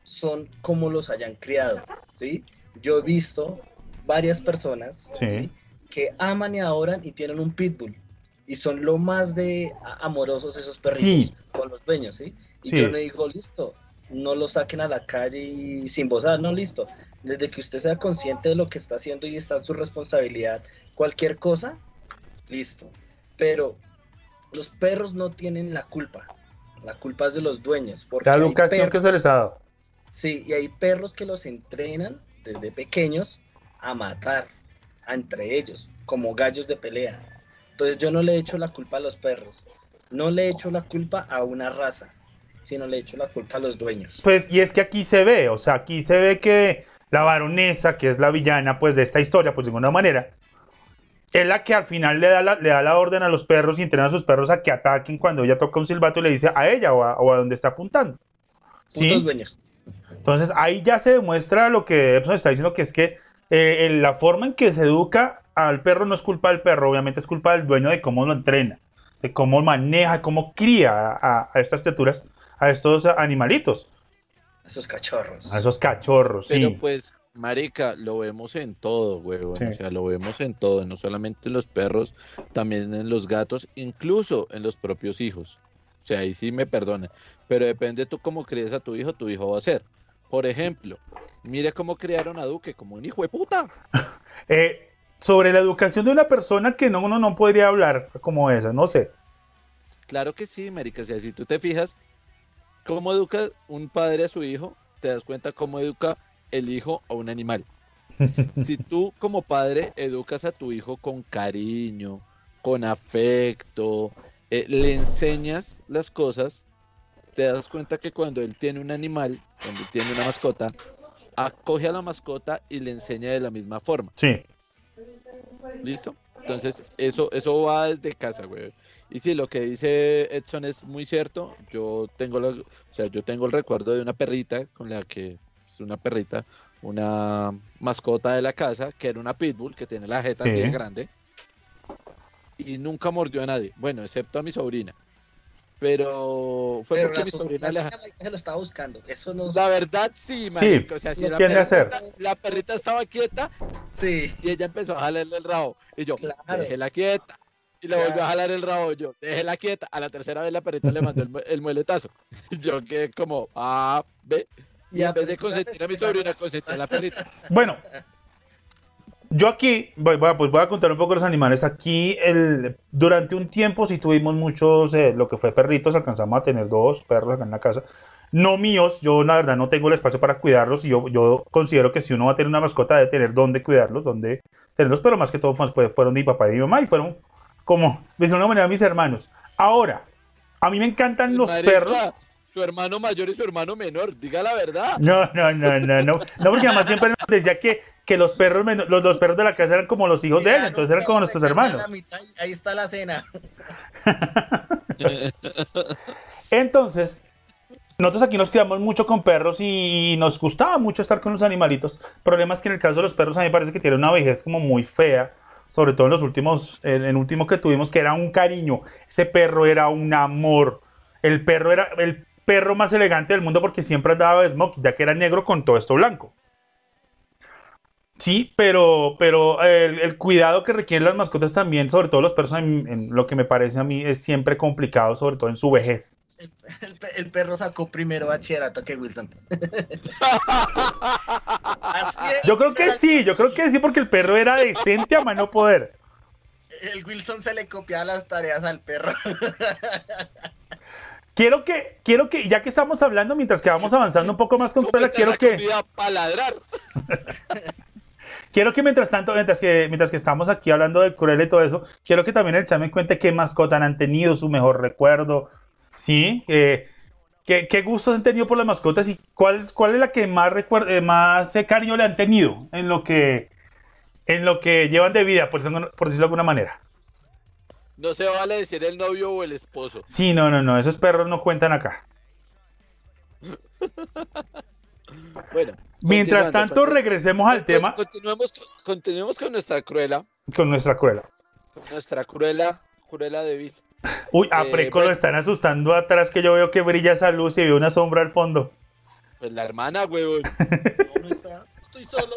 son como los hayan criado. ¿sí? Yo he visto varias personas Sí. ¿sí? que aman y adoran y tienen un pitbull. Y son lo más de amorosos esos perritos Sí. con los dueños, ¿sí? Y yo le digo, listo, no lo saquen a la calle y sin bozar, no, listo. Desde que usted sea consciente de lo que está haciendo y está en su responsabilidad, cualquier cosa, listo. Pero los perros no tienen la culpa. La culpa es de los dueños. Porque La educación que perros- se les ha dado. Sí, y hay perros que los entrenan desde pequeños a matar a entre ellos, como gallos de pelea. Entonces yo no le echo la culpa a los perros, no le echo la culpa a una raza, sino le echo la culpa a los dueños. Pues, y es que aquí se ve, o sea, aquí se ve que la baronesa, que es la villana, pues, de esta historia, pues, de alguna manera, es la que al final le da la, le da la orden a los perros y entrena a sus perros a que ataquen cuando ella toca un silbato y le dice a ella o a, o a donde está apuntando. ¿Sí? Puntos dueños. Entonces ahí ya se demuestra lo que Epson está diciendo, que es que eh, en la forma en que se educa al perro no es culpa del perro, obviamente es culpa del dueño de cómo lo entrena. de cómo maneja, cómo cría a, a estas criaturas, a estos animalitos, Esos cachorros. a esos cachorros. Pero sí. pues, marica, lo vemos en todo. Sí. O sea, lo vemos en todo, no solamente en los perros, también en los gatos, incluso en los propios hijos. O sea, ahí sí me perdonan. Pero depende tú cómo críes a tu hijo, tu hijo va a ser. Por ejemplo, mire cómo criaron a Duque, como un hijo de puta. Eh, sobre la educación de una persona que no, uno no podría hablar como esa, no sé. Claro que sí, marica. O sea, si tú te fijas cómo educa un padre a su hijo, te das cuenta cómo educa el hijo a un animal. Si tú como padre educas a tu hijo con cariño, con afecto, eh, le enseñas las cosas, te das cuenta que cuando él tiene un animal, cuando él tiene una mascota, acoge a la mascota y le enseña de la misma forma. Sí. ¿Listo? Entonces, eso, eso va desde casa, güey. Y sí, lo que dice Edson es muy cierto. Yo tengo, la- o sea, yo tengo el recuerdo de una perrita con la que es una perrita, una mascota de la casa, que era una pitbull, que tiene la jeta así Sí. de grande. Y nunca mordió a nadie. Bueno, excepto a mi sobrina. Pero fue Pero porque la, mi so- sobrina la se lo estaba buscando. Eso no La verdad, sí, marica. O sea, si la perrita, hacer. está- la perrita estaba quieta, Sí. y ella empezó a jalarle el rabo. Y yo, Claro. déjela quieta. Y le Claro. volvió a jalar el rabo. Yo, déjela quieta. A la tercera vez la perrita le mandó el, el mueletazo. Y yo quedé como, ah, ve. Y en vez de consentir a mi sobrina, consentí a la perrita. Bueno, yo aquí voy, voy a, pues voy a contar un poco los animales. Aquí, el, durante un tiempo, sí tuvimos muchos, eh, lo que fue perritos, alcanzamos a tener dos perros acá en la casa. No míos, yo la verdad no tengo el espacio para cuidarlos y yo, yo considero que si uno va a tener una mascota debe tener dónde cuidarlos, dónde tenerlos, pero más que todo fue- fueron mi papá y mi mamá y fueron como, de alguna manera, mis hermanos. Ahora, a mí me encantan los Marica, perros. Su hermano mayor y su hermano menor. Diga la verdad. No, no, no, no, no. No, porque además siempre nos decía que, que los perros los dos perros de la casa eran como los hijos de él, entonces eran como nuestros hermanos. ahí está la cena. Entonces, nosotros aquí nos criamos mucho con perros y nos gustaba mucho estar con los animalitos. El problema es que en el caso de los perros a mí me parece que tiene una vejez como muy fea, sobre todo en los últimos, en el último que tuvimos, que era un cariño. Ese perro era un amor. El perro era el perro más elegante del mundo porque siempre andaba de smoking, ya que era negro con todo esto blanco. Sí, pero, pero el, el cuidado que requieren las mascotas también, sobre todo los perros, en, en lo que me parece a mí es siempre complicado, sobre todo en su vejez. El, el perro sacó primero bachillerato que Wilson. Yo creo que sí, yo creo que sí, porque el perro era decente a mano poder. El Wilson se le copiaba las tareas al perro. Quiero que, quiero que, ya que estamos hablando, mientras que vamos avanzando un poco más con Cruella, quiero que, Para ladrar. quiero que mientras tanto, mientras que, mientras que estamos aquí hablando de Cruella y todo eso, quiero que también el chat me cuente qué mascota han tenido, su mejor recuerdo, ¿sí? Eh, ¿qué, qué gustos han tenido por las mascotas y cuál, es- cuál es la que más, recuer- eh, más eh, cariño le han tenido en lo que, en lo que llevan de vida, por, por decirlo de alguna manera? No se vale decir el novio o el esposo. Sí, no, no, no, esos perros no cuentan acá. Bueno. Mientras tanto, regresemos al tema Continuemos, con- continuemos con nuestra cruela. con nuestra Cruella. con Nuestra cruela, cruela débil. Uy, a Eh, Preco lo están asustando atrás que yo veo que brilla esa luz y veo una sombra al fondo. Pues la hermana, huevón. No, no está. Estoy solo.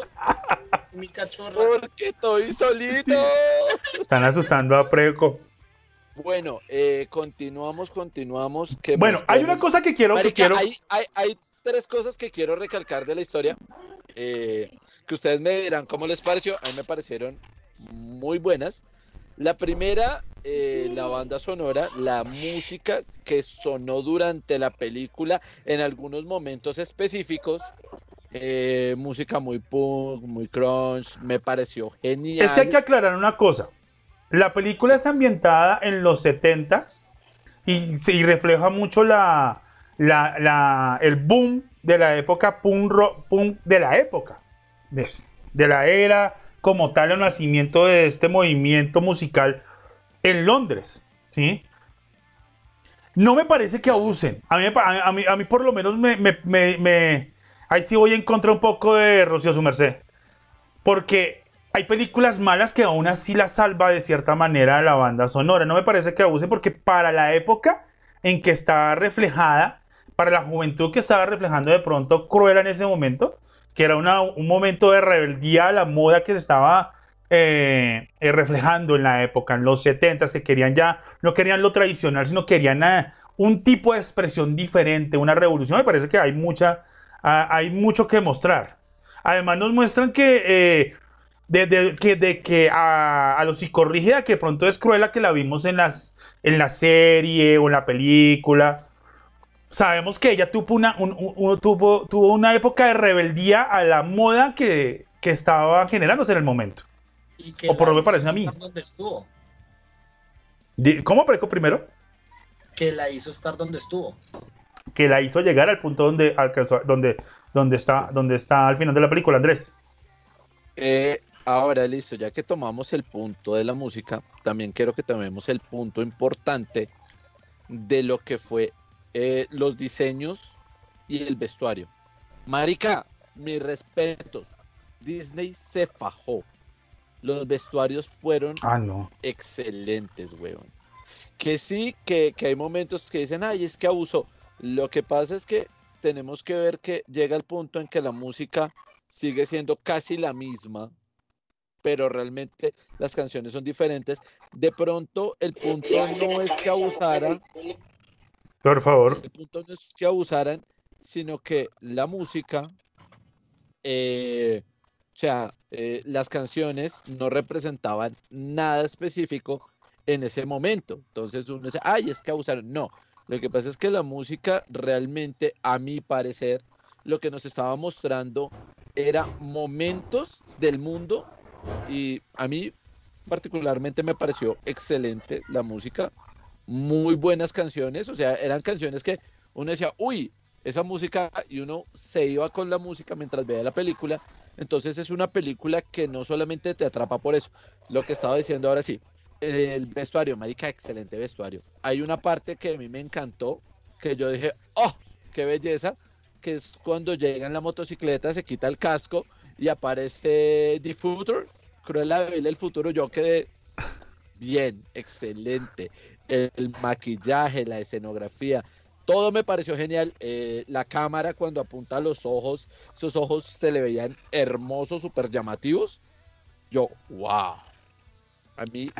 Mi cachorra. Porque estoy solito. Están asustando a Preco. Bueno, eh, continuamos, continuamos. ¿Qué Bueno, hay una cosa que quiero, que quiero. hay, hay, hay tres cosas que quiero recalcar de la historia. eh, que ustedes me dirán cómo les pareció. A mí me parecieron muy buenas. La primera, eh, la banda sonora, la música que sonó durante la película en algunos momentos específicos. eh, música muy punk, muy crunch, me pareció genial. Es que hay que aclarar una cosa. La película es ambientada en los 70 y, y refleja mucho la, la- el boom de la época punk, de la época. De la era como tal el nacimiento de este movimiento musical en Londres. ¿sí? No me parece que abusen. A mí, por lo menos me, Ahí sí voy en contra un poco de Rocío su merced. Porque hay películas malas que aún así la salva de cierta manera la banda sonora. No me parece que abuse porque para la época en que estaba reflejada, para la juventud que estaba reflejando de pronto Cruella en ese momento, que era un momento de rebeldía a la moda que se estaba eh, eh, reflejando en la época, en los 70, que querían ya, no querían lo tradicional, sino querían eh, un tipo de expresión diferente, una revolución. Me parece que hay, mucha, ah, hay mucho que mostrar. Además nos muestran que... de, de- que, de que a, a lo psicorrígida que de pronto es Cruella que la vimos en las en la serie o en la película. Sabemos que ella tuvo una, un- un- un- tuvo, tuvo una época de rebeldía a la moda que, que estaba generándose en el momento. Y que O por lo que parece a mí. estar donde estuvo. ¿Cómo preco primero? Que la hizo estar donde estuvo. Que la hizo llegar al punto donde alcanzó, donde, donde está, donde está al final de la película, Andrés. Eh, ahora, listo, ya que tomamos el punto de la música, también quiero que tomemos el punto importante de lo que fue eh, los diseños y el vestuario. Marica, mis respetos. Disney se fajó. Los vestuarios fueron Ah, no. excelentes, weón. Que sí, que, que hay momentos que dicen, ay, es que abusó. Lo que pasa es que tenemos que ver que llega el punto en que la música sigue siendo casi la misma, pero realmente las canciones son diferentes. De pronto, el punto no es que abusaran, Por favor. el punto no es que abusaran, sino que la música, eh, o sea, eh, las canciones no representaban nada específico en ese momento. Entonces uno dice, ay, es que abusaron. No, lo que pasa es que la música realmente, a mi parecer, lo que nos estaba mostrando era momentos del mundo y a mí particularmente me pareció excelente la música, muy buenas canciones, o sea, eran canciones que uno decía, uy, esa música y uno se iba con la música mientras veía la película, entonces es una película que no solamente te atrapa por eso, lo que estaba diciendo ahora sí, el vestuario, marica, excelente vestuario. Hay una parte que a mí me encantó, que yo dije, oh, qué belleza, que es cuando llega en la motocicleta, se quita el casco y aparece The Future, Cruella de Vil el futuro, yo quedé bien, excelente. El, el maquillaje, la escenografía, todo me pareció genial. Eh, la cámara cuando apunta a los ojos, esos ojos se le veían hermosos, súper llamativos. Yo, wow. A mí,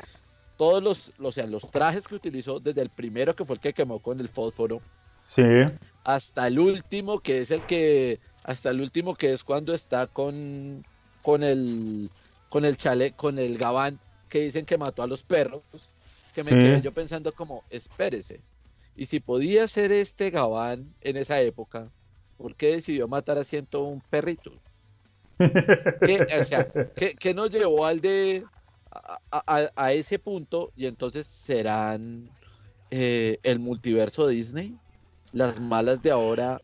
todos los, o sea, los trajes que utilizó, desde el primero que fue el que quemó con el fósforo, Sí. hasta el último que es el que hasta el último que es cuando está con con el con el chale con el gabán que dicen que mató a los perros que me Sí. quedé yo pensando como espérese y si podía ser este gabán en esa época ¿por qué decidió matar a 101 perritos? ¿Qué, o sea, ¿qué, qué nos llevó al de a, a- a ese punto y entonces serán eh, el multiverso Disney las malas de ahora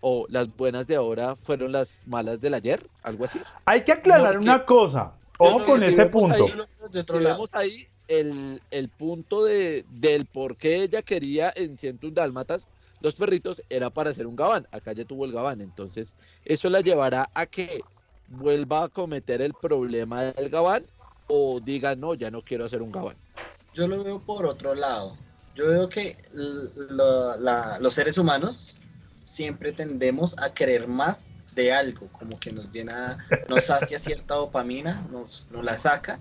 o las buenas de ahora fueron las malas del ayer, algo así. Hay que aclarar Porque- una cosa. Ojo con ese punto. ahí- De otro Si vemos ahí el, el punto de, del por qué ella quería en 101 dálmatas los perritos era para hacer un gabán. Acá ya tuvo el gabán, entonces eso la llevará a que vuelva a cometer el problema del gabán o diga no, ya no quiero hacer un gabán. Yo lo veo por otro lado. Yo veo que la- los seres humanos siempre tendemos a querer más de algo, como que nos llena, nos sacia cierta dopamina, nos, nos la saca,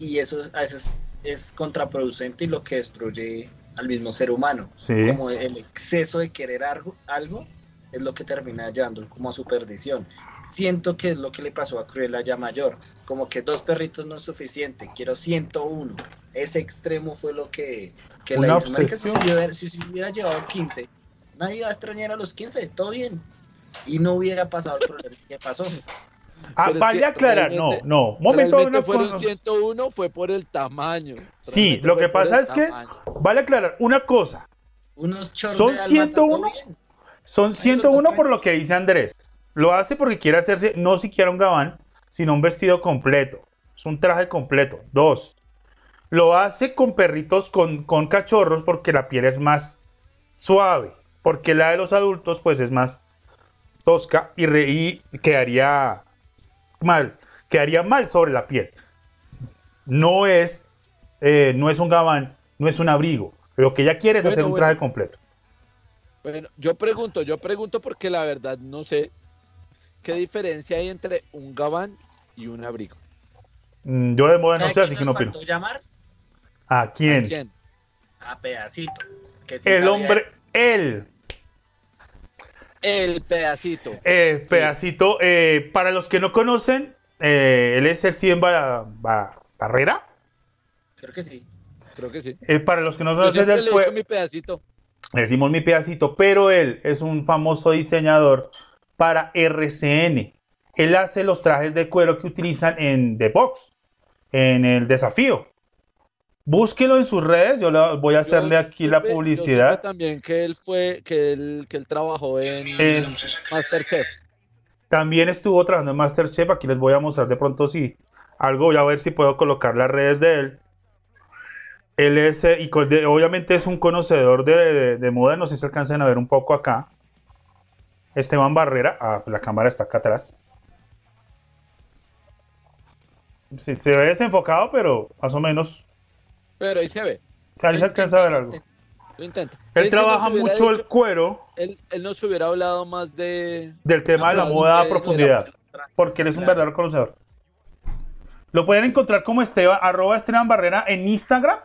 y eso a veces es contraproducente y lo que destruye al mismo ser humano. Sí. Como el exceso de querer algo, algo es lo que termina llevándolo como a su perdición. Siento que es lo que le pasó a Cruella ya mayor, como que dos perritos no es suficiente, quiero 101. Ese extremo fue lo que, que la hizo. Marica, si, hubiera, si se hubiera llevado 15, nadie iba a extrañar a los 15, todo bien. Y no hubiera pasado el problema que pasó. Ah, Pero es vale que aclarar, no, no. Momento, Realmente una fueron cosa. 101 fue por el tamaño. Sí, lo que pasa es que vale aclarar una cosa. Unos Son de dálmata, todo 101. bien. Son los 101 dos por lo que dice Andrés. Lo hace porque quiere hacerse no siquiera un gabán, sino un vestido completo. Es un traje completo. Dos. Lo hace con perritos, con, con cachorros, porque la piel es más suave. Porque la de los adultos, pues es más tosca y, re- y quedaría mal. quedaría mal sobre la piel. No es, eh, no es un gabán, no es un abrigo. Lo que ella quiere es Bueno, hacer un bueno. traje completo. Bueno, yo pregunto, yo pregunto porque la verdad no sé qué diferencia hay entre un gabán y un abrigo. Mm, Yo de moda no ¿Sabe sé, quién así que no opino. llamar? ¿A ¿A quién? quién? A Pedacito. que sí El sabía. hombre, él. El pedacito. Eh, Sí. pedacito, eh, para los que no conocen, eh, él es Steven Ba- Ba- Barrera. Creo que sí. Creo que sí. Eh, para los que no Yo conocen, siempre él le fue, echo mi pedacito. le decimos mi pedacito, pero él es un famoso diseñador para RCN. Él hace los trajes de cuero que utilizan en The Box, en el desafío. Búsquelo en sus redes, yo le voy a hacerle Yo aquí la supe- publicidad. también que él fue, que él, que él trabajó en Es- Masterchef. También estuvo trabajando en Masterchef. Aquí les voy a mostrar de pronto si algo. Voy a ver si puedo colocar las redes de él. Él es, eh, y con- de- obviamente es un conocedor de, de- de moda. No sé si alcancen a ver un poco acá. Esteban Barrera. Ah, la cámara está acá atrás. Sí, se ve desenfocado, pero más o menos. Pero ahí se ve. Se alcanza a ver algo. Lo intenta. Él trabaja mucho el cuero Él, él nos hubiera hablado más de. del tema de la moda a profundidad. moda. porque él es un Claro. verdadero conocedor. Lo pueden encontrar como Esteban, arroba Esteban Barrera en Instagram.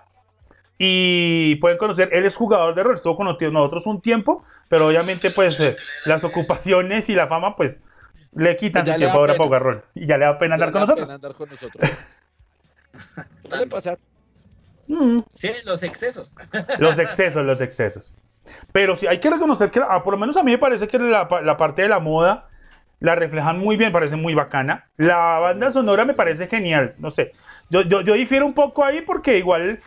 Y pueden conocer, él es jugador de rol, estuvo con nosotros un tiempo, pero obviamente pues eh, las ocupaciones y la fama pues le quitan Ya su le da tiempo ahora pena. para jugar rol. Y ya le da pena andar Le con da nosotros. pena andar con nosotros. Suele pasar. Mm, Sí, los excesos. los excesos, los excesos. Pero sí, hay que reconocer que, ah, por lo menos a mí me parece que la, pa- la parte de la moda la reflejan muy bien, parece muy bacana. La banda sonora me parece genial, no sé. Yo, yo, yo difiero un poco ahí porque igual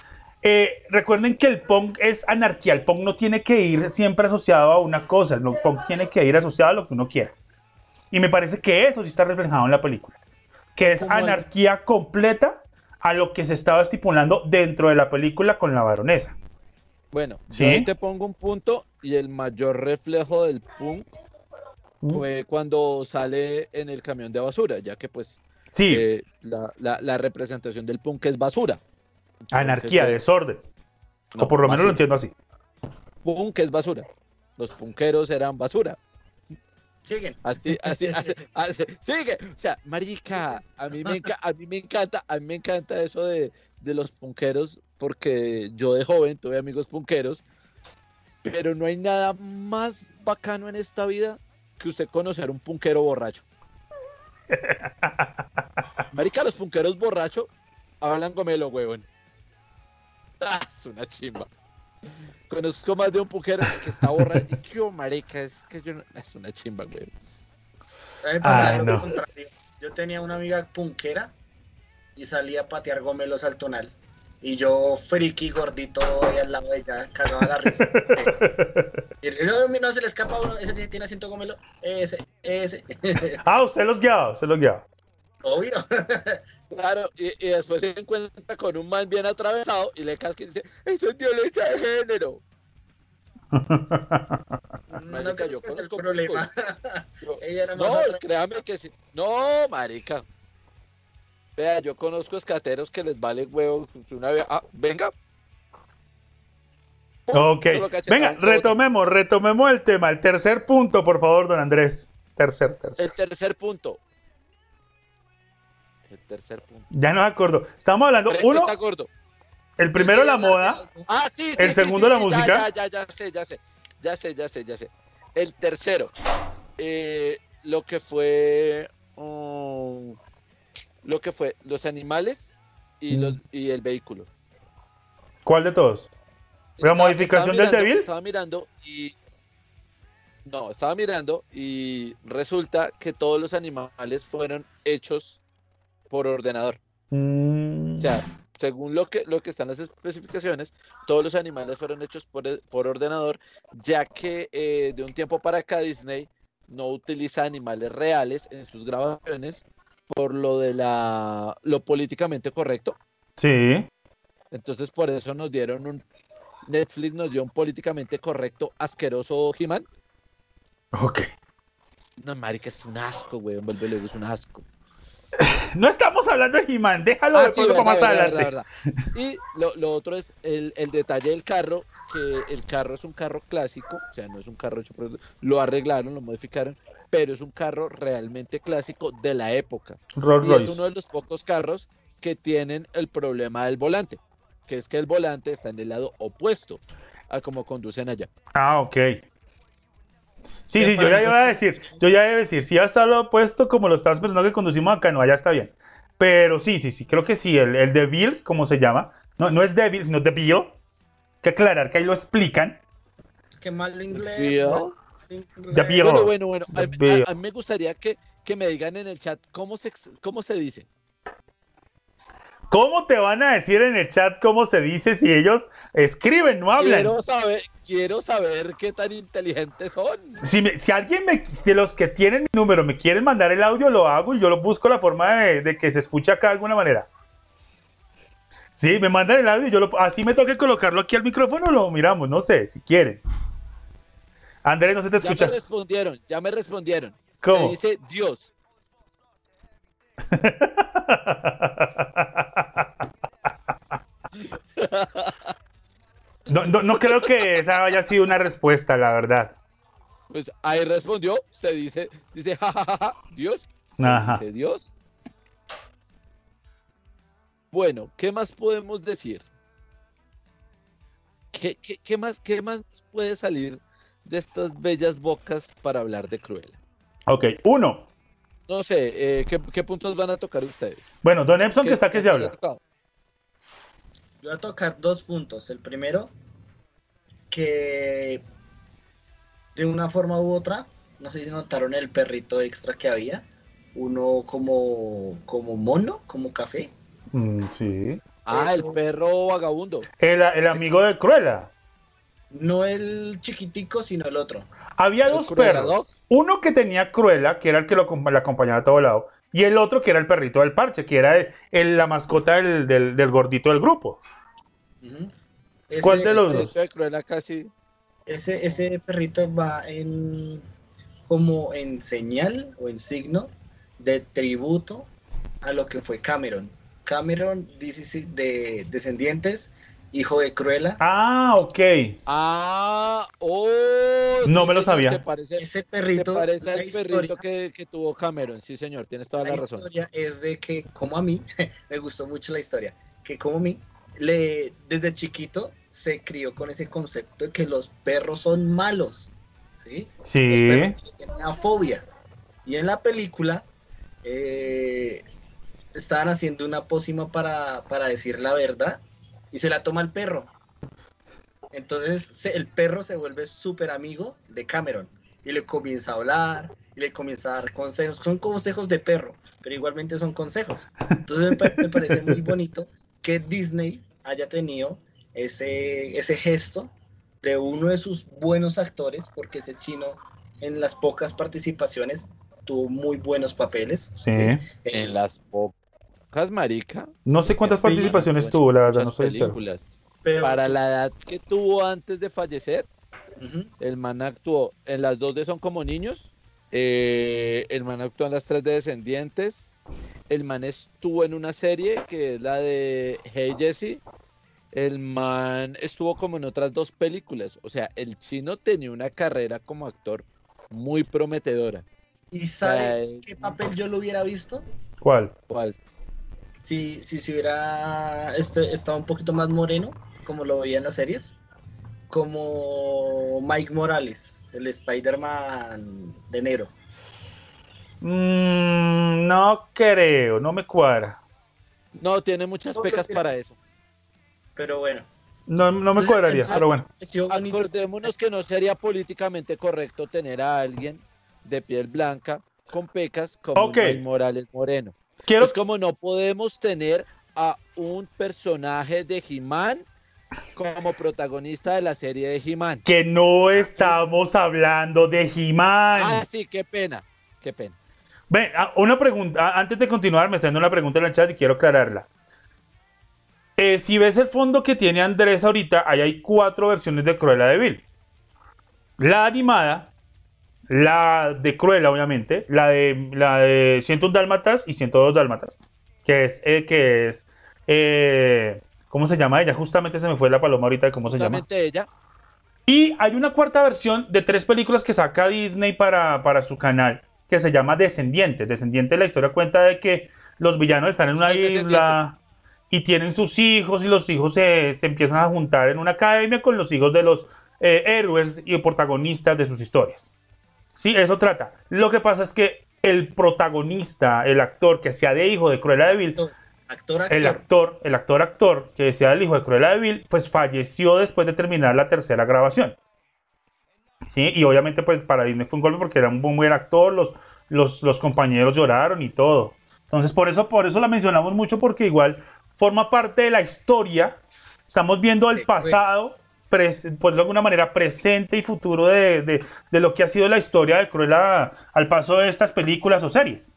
eh, recuerden que el punk es anarquía. El punk no tiene que ir siempre asociado a una cosa. El punk tiene que ir asociado a lo que uno quiera. Y me parece que eso sí está reflejado en la película. Que es anarquía completa a lo que se estaba estipulando dentro de la película con la baronesa. Bueno, Sí. yo ahí te pongo un punto y el mayor reflejo del punk fue cuando sale en el camión de basura, ya que pues Sí, eh, la, la- la representación del punk es basura. anarquía, desorden. no, o por lo menos lo entiendo así. Punk es basura. Los punqueros eran basura. Siguen. Así, así, así, así, sigue. O sea, marica, a mí me, a mí me encanta, a mí me encanta eso de, de los punqueros, porque yo de joven tuve amigos punqueros, pero no hay nada más bacano en esta vida que usted conocer un punquero borracho. Marica, los punqueros borrachos hablan gomelo, huevón. Ah, es una chimba. Conozco más de un punquero que está borracho. Y yo, marica, es que yo no... Es una chimba, güey. Ay, no. Yo tenía una amiga punquera y salía a patear gomelos al tonal. Y yo, friki, gordito, ahí al lado de ella, cagaba la risa. Y no, no se le escapa a uno, ese sí tiene asiento gomelo, ese, ese. Ah, usted los guiaba, usted los guiaba. Obvio. Claro, y, y después se encuentra con un man bien atravesado y le casca y dice, eso es violencia de género. No Marica, creo yo el conozco problema. Yo- Ella era no, créame que sí. No, marica. Vea, yo conozco escateros que les vale huevo. Una vez, ah, venga. Ok, venga, retomemos, retomemos el tema. El tercer punto, por favor, don Andrés. Tercer, tercer. El tercer punto. El tercer punto. Ya no acuerdo. Estamos hablando, Pero uno, está gordo. el primero la moda, Ah, sí, sí. El sí, segundo, sí, la música. Ya, ya, ya, sé, ya sé. Ya sé, ya sé, ya sé. El tercero. eh, lo que fue. um, lo que fue los animales y, Mm. los, y el vehículo. ¿cuál de todos? ¿La Estaba- modificación estaba del débil? Estaba mirando y. No, estaba mirando y resulta que todos los animales fueron hechos por ordenador. Mm, O sea, según lo que, lo que están las especificaciones, todos los animales fueron hechos por, e- por ordenador, ya que eh, de un tiempo para acá Disney no utiliza animales reales en sus grabaciones por lo de la lo políticamente correcto. sí. Entonces por eso nos dieron un Netflix nos dio un políticamente correcto asqueroso He-Man. Ok. No, marica, es un asco, güey, vuelve luego, es un asco. No estamos hablando de He-Man, déjalo Ah, de sí, más verdad, adelante. verdad. Y lo, lo otro es el, el detalle del carro, que el carro es un carro clásico, o sea, no es un carro hecho por... Lo arreglaron, lo modificaron, pero es un carro realmente clásico de la época. Rolls Y es Royce. uno de los pocos carros que tienen el problema del volante, que es que el volante está en el lado opuesto a como conducen allá. Ah, ok. Sí, sí, yo ya iba a decir, yo ya iba a decir, si ya está lo opuesto como lo estás pensando que conducimos acá, no, allá está bien. Pero sí, sí, sí, creo que sí, el, el de Bill, como se llama, no, no es Devil, sino de Bill. Que aclarar que ahí lo explican. Qué mal inglés. The Bill. Bueno, bueno, bueno. A, mí- Bill. a- a mí me gustaría que, que me digan en el chat cómo se, cómo se dice. ¿Cómo te van a decir en el chat cómo se dice si ellos escriben, no hablan? Quiero saber, quiero saber qué tan inteligentes son. Si, me- si alguien me- de los que tienen mi número me quieren mandar el audio, lo hago y yo lo busco la forma de, de que se escuche acá de alguna manera. Sí, me mandan el audio y yo lo así me toque colocarlo aquí al micrófono, lo miramos, no sé, si quieren. Andrés, no se te Ya me escucha. respondieron, ya me respondieron. ¿Cómo? Se dice Dios. No, no, no creo que esa haya sido una respuesta, la verdad. Pues ahí respondió, se dice, dice jajaja, Dios. Se Ajá. dice Dios. Bueno, ¿qué más podemos decir? ¿Qué, qué, qué más, ¿Qué más puede salir de estas bellas bocas para hablar de Cruella? Ok, uno. No sé, eh, ¿qué, qué puntos van a tocar ustedes? Bueno, Don Epson que ¿Qué- está que se habla. Yo voy a tocar dos puntos. El primero, que de una forma u otra, no sé si notaron el perrito extra que había. Uno como, como mono, como café. Mm, sí. Ah, Eso. el perro vagabundo. El, el amigo de Cruella. No el chiquitico, sino el otro. Había dos Cruella perros. Dog. Uno que tenía Cruella, que era el que lo, la acompañaba a todo lado. Y el otro que era el perrito del parche, que era el- el- la mascota del, del- del gordito del grupo. Ujú. ¿Cuál de los ese- dos? De Cruella casi. Ese, ese perrito va en como en señal o en signo de tributo a lo que fue Cameron. Cameron, dice- de descendientes, hijo de Cruella. Ah, ok. Ah, oh. No me lo señor, sabía. Se parece, Ese se perrito, parece la al historia- perrito que, que tuvo Cameron. Sí, señor, tienes toda la la razón. historia es de que, como a mí, me gustó mucho la historia, que como a mí, le, desde chiquito se crió con ese concepto de que los perros son malos. ¿sí? Los Sí. perros le tienen una fobia. Y en la película eh, estaban haciendo una pócima para, para decir la verdad y se la toma el perro. Entonces se- el perro se vuelve súper amigo de Cameron y le comienza a hablar y le comienza a dar consejos. Son consejos de perro, pero igualmente son consejos. Entonces me, pa- me parece muy bonito que Disney haya tenido ese, ese gesto de uno de sus buenos actores, porque ese chino en las pocas participaciones tuvo muy buenos papeles. Sí. Eh, En las pocas, marica. No sé cuántas participaciones tuvo, la verdad, no seguro. películas. pero- Para la edad que tuvo antes de fallecer, el man actuó en las dos de Son como niños. eh, el man actuó en las tres de Descendientes. El man estuvo en una serie que es la de Hey Jesse. El man estuvo como en otras dos películas. O sea, el chino tenía una carrera como actor muy prometedora. ¿Y sabe qué papel yo lo hubiera visto? ¿Cuál? ¿Cuál? Si, si se hubiera este, estado un poquito más moreno, como lo veía en las series, como Mike Morales, el Spider-Man de negro. Mm, no creo, no me cuadra. No, tiene muchas No, pecas para eso. Pero bueno. No, no me cuadraría, entonces, pero bueno. Acordémonos que no sería políticamente correcto tener a alguien de piel blanca con pecas como Ok. Mike Morales Moreno. Quiero, Es como no podemos tener a un personaje de He-Man como protagonista de la serie de He-Man. que no estamos hablando de He-Man. Ah, sí, qué pena, qué pena. Ven, ah, una pregunta, ah, antes de continuar, me está dando una pregunta en el chat y quiero aclararla. Eh, si ves el fondo que tiene Andrés ahorita, ahí hay cuatro versiones de Cruella de Vil. La animada, la de Cruella, obviamente, la de, la de 101 Dálmatas y 102 Dálmatas, que es, eh, que es, eh, ¿cómo se llama ella? Justamente se me fue la paloma ahorita de cómo se llama. Justamente ella. Y hay una cuarta versión de tres películas que saca Disney para, para su canal, que se llama Descendientes. Descendientes, la historia cuenta de que los villanos están en una isla y tienen sus hijos y los hijos se, se empiezan a juntar en una academia con los hijos de los eh, héroes y protagonistas de sus historias. Sí, eso trata. Lo que pasa es que el protagonista, el actor que hacía de hijo de Cruella de Vil, Actor, actor, actor. el actor, el actor actor que decía el hijo de Cruella de Vil, pues falleció después de terminar la tercera grabación. Sí, y obviamente pues para Disney fue un golpe porque era un buen actor, los, los, los compañeros lloraron y todo. Entonces por eso, por eso la mencionamos mucho porque igual forma parte de la historia. Estamos viendo el pasado, pues de alguna manera presente y futuro de, de- de lo que ha sido la historia de Cruella al paso de estas películas o series.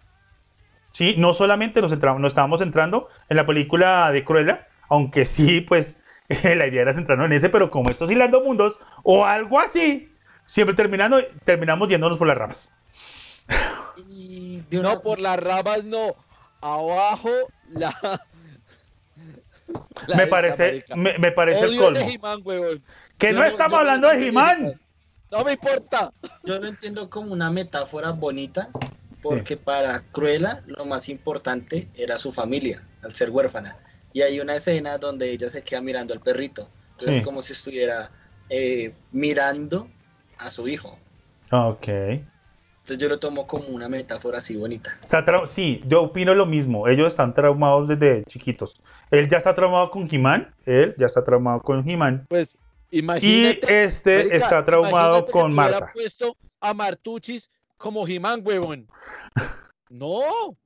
Sí, no solamente nos, centramos, nos estábamos centrando en la película de Cruella, aunque sí, pues la idea era centrarnos en ese, pero como estos hilando mundos o algo así, siempre terminando, terminamos yéndonos por las ramas. Y de una- No, por las ramas no. Abajo la. Me esta, parece, me, me parece el Odio colmo. He-Man. Que Yo no no- estamos yo hablando de He-Man. No me importa. Yo lo entiendo como una metáfora bonita, porque para Cruella lo más importante era su familia, al ser huérfana. Y hay una escena donde ella se queda mirando al perrito. Entonces Sí. es como si estuviera eh, mirando a su hijo. Ok. Entonces yo lo tomo como una metáfora así bonita. Sí, yo opino lo mismo. Ellos están traumados desde chiquitos. Él ya está traumado con He-Man. Él ya está traumado con He-Man. Pues Y imagínate. este marica, está traumado que con hubiera Marta. puesto a Martuchis como He-Man, huevón. No.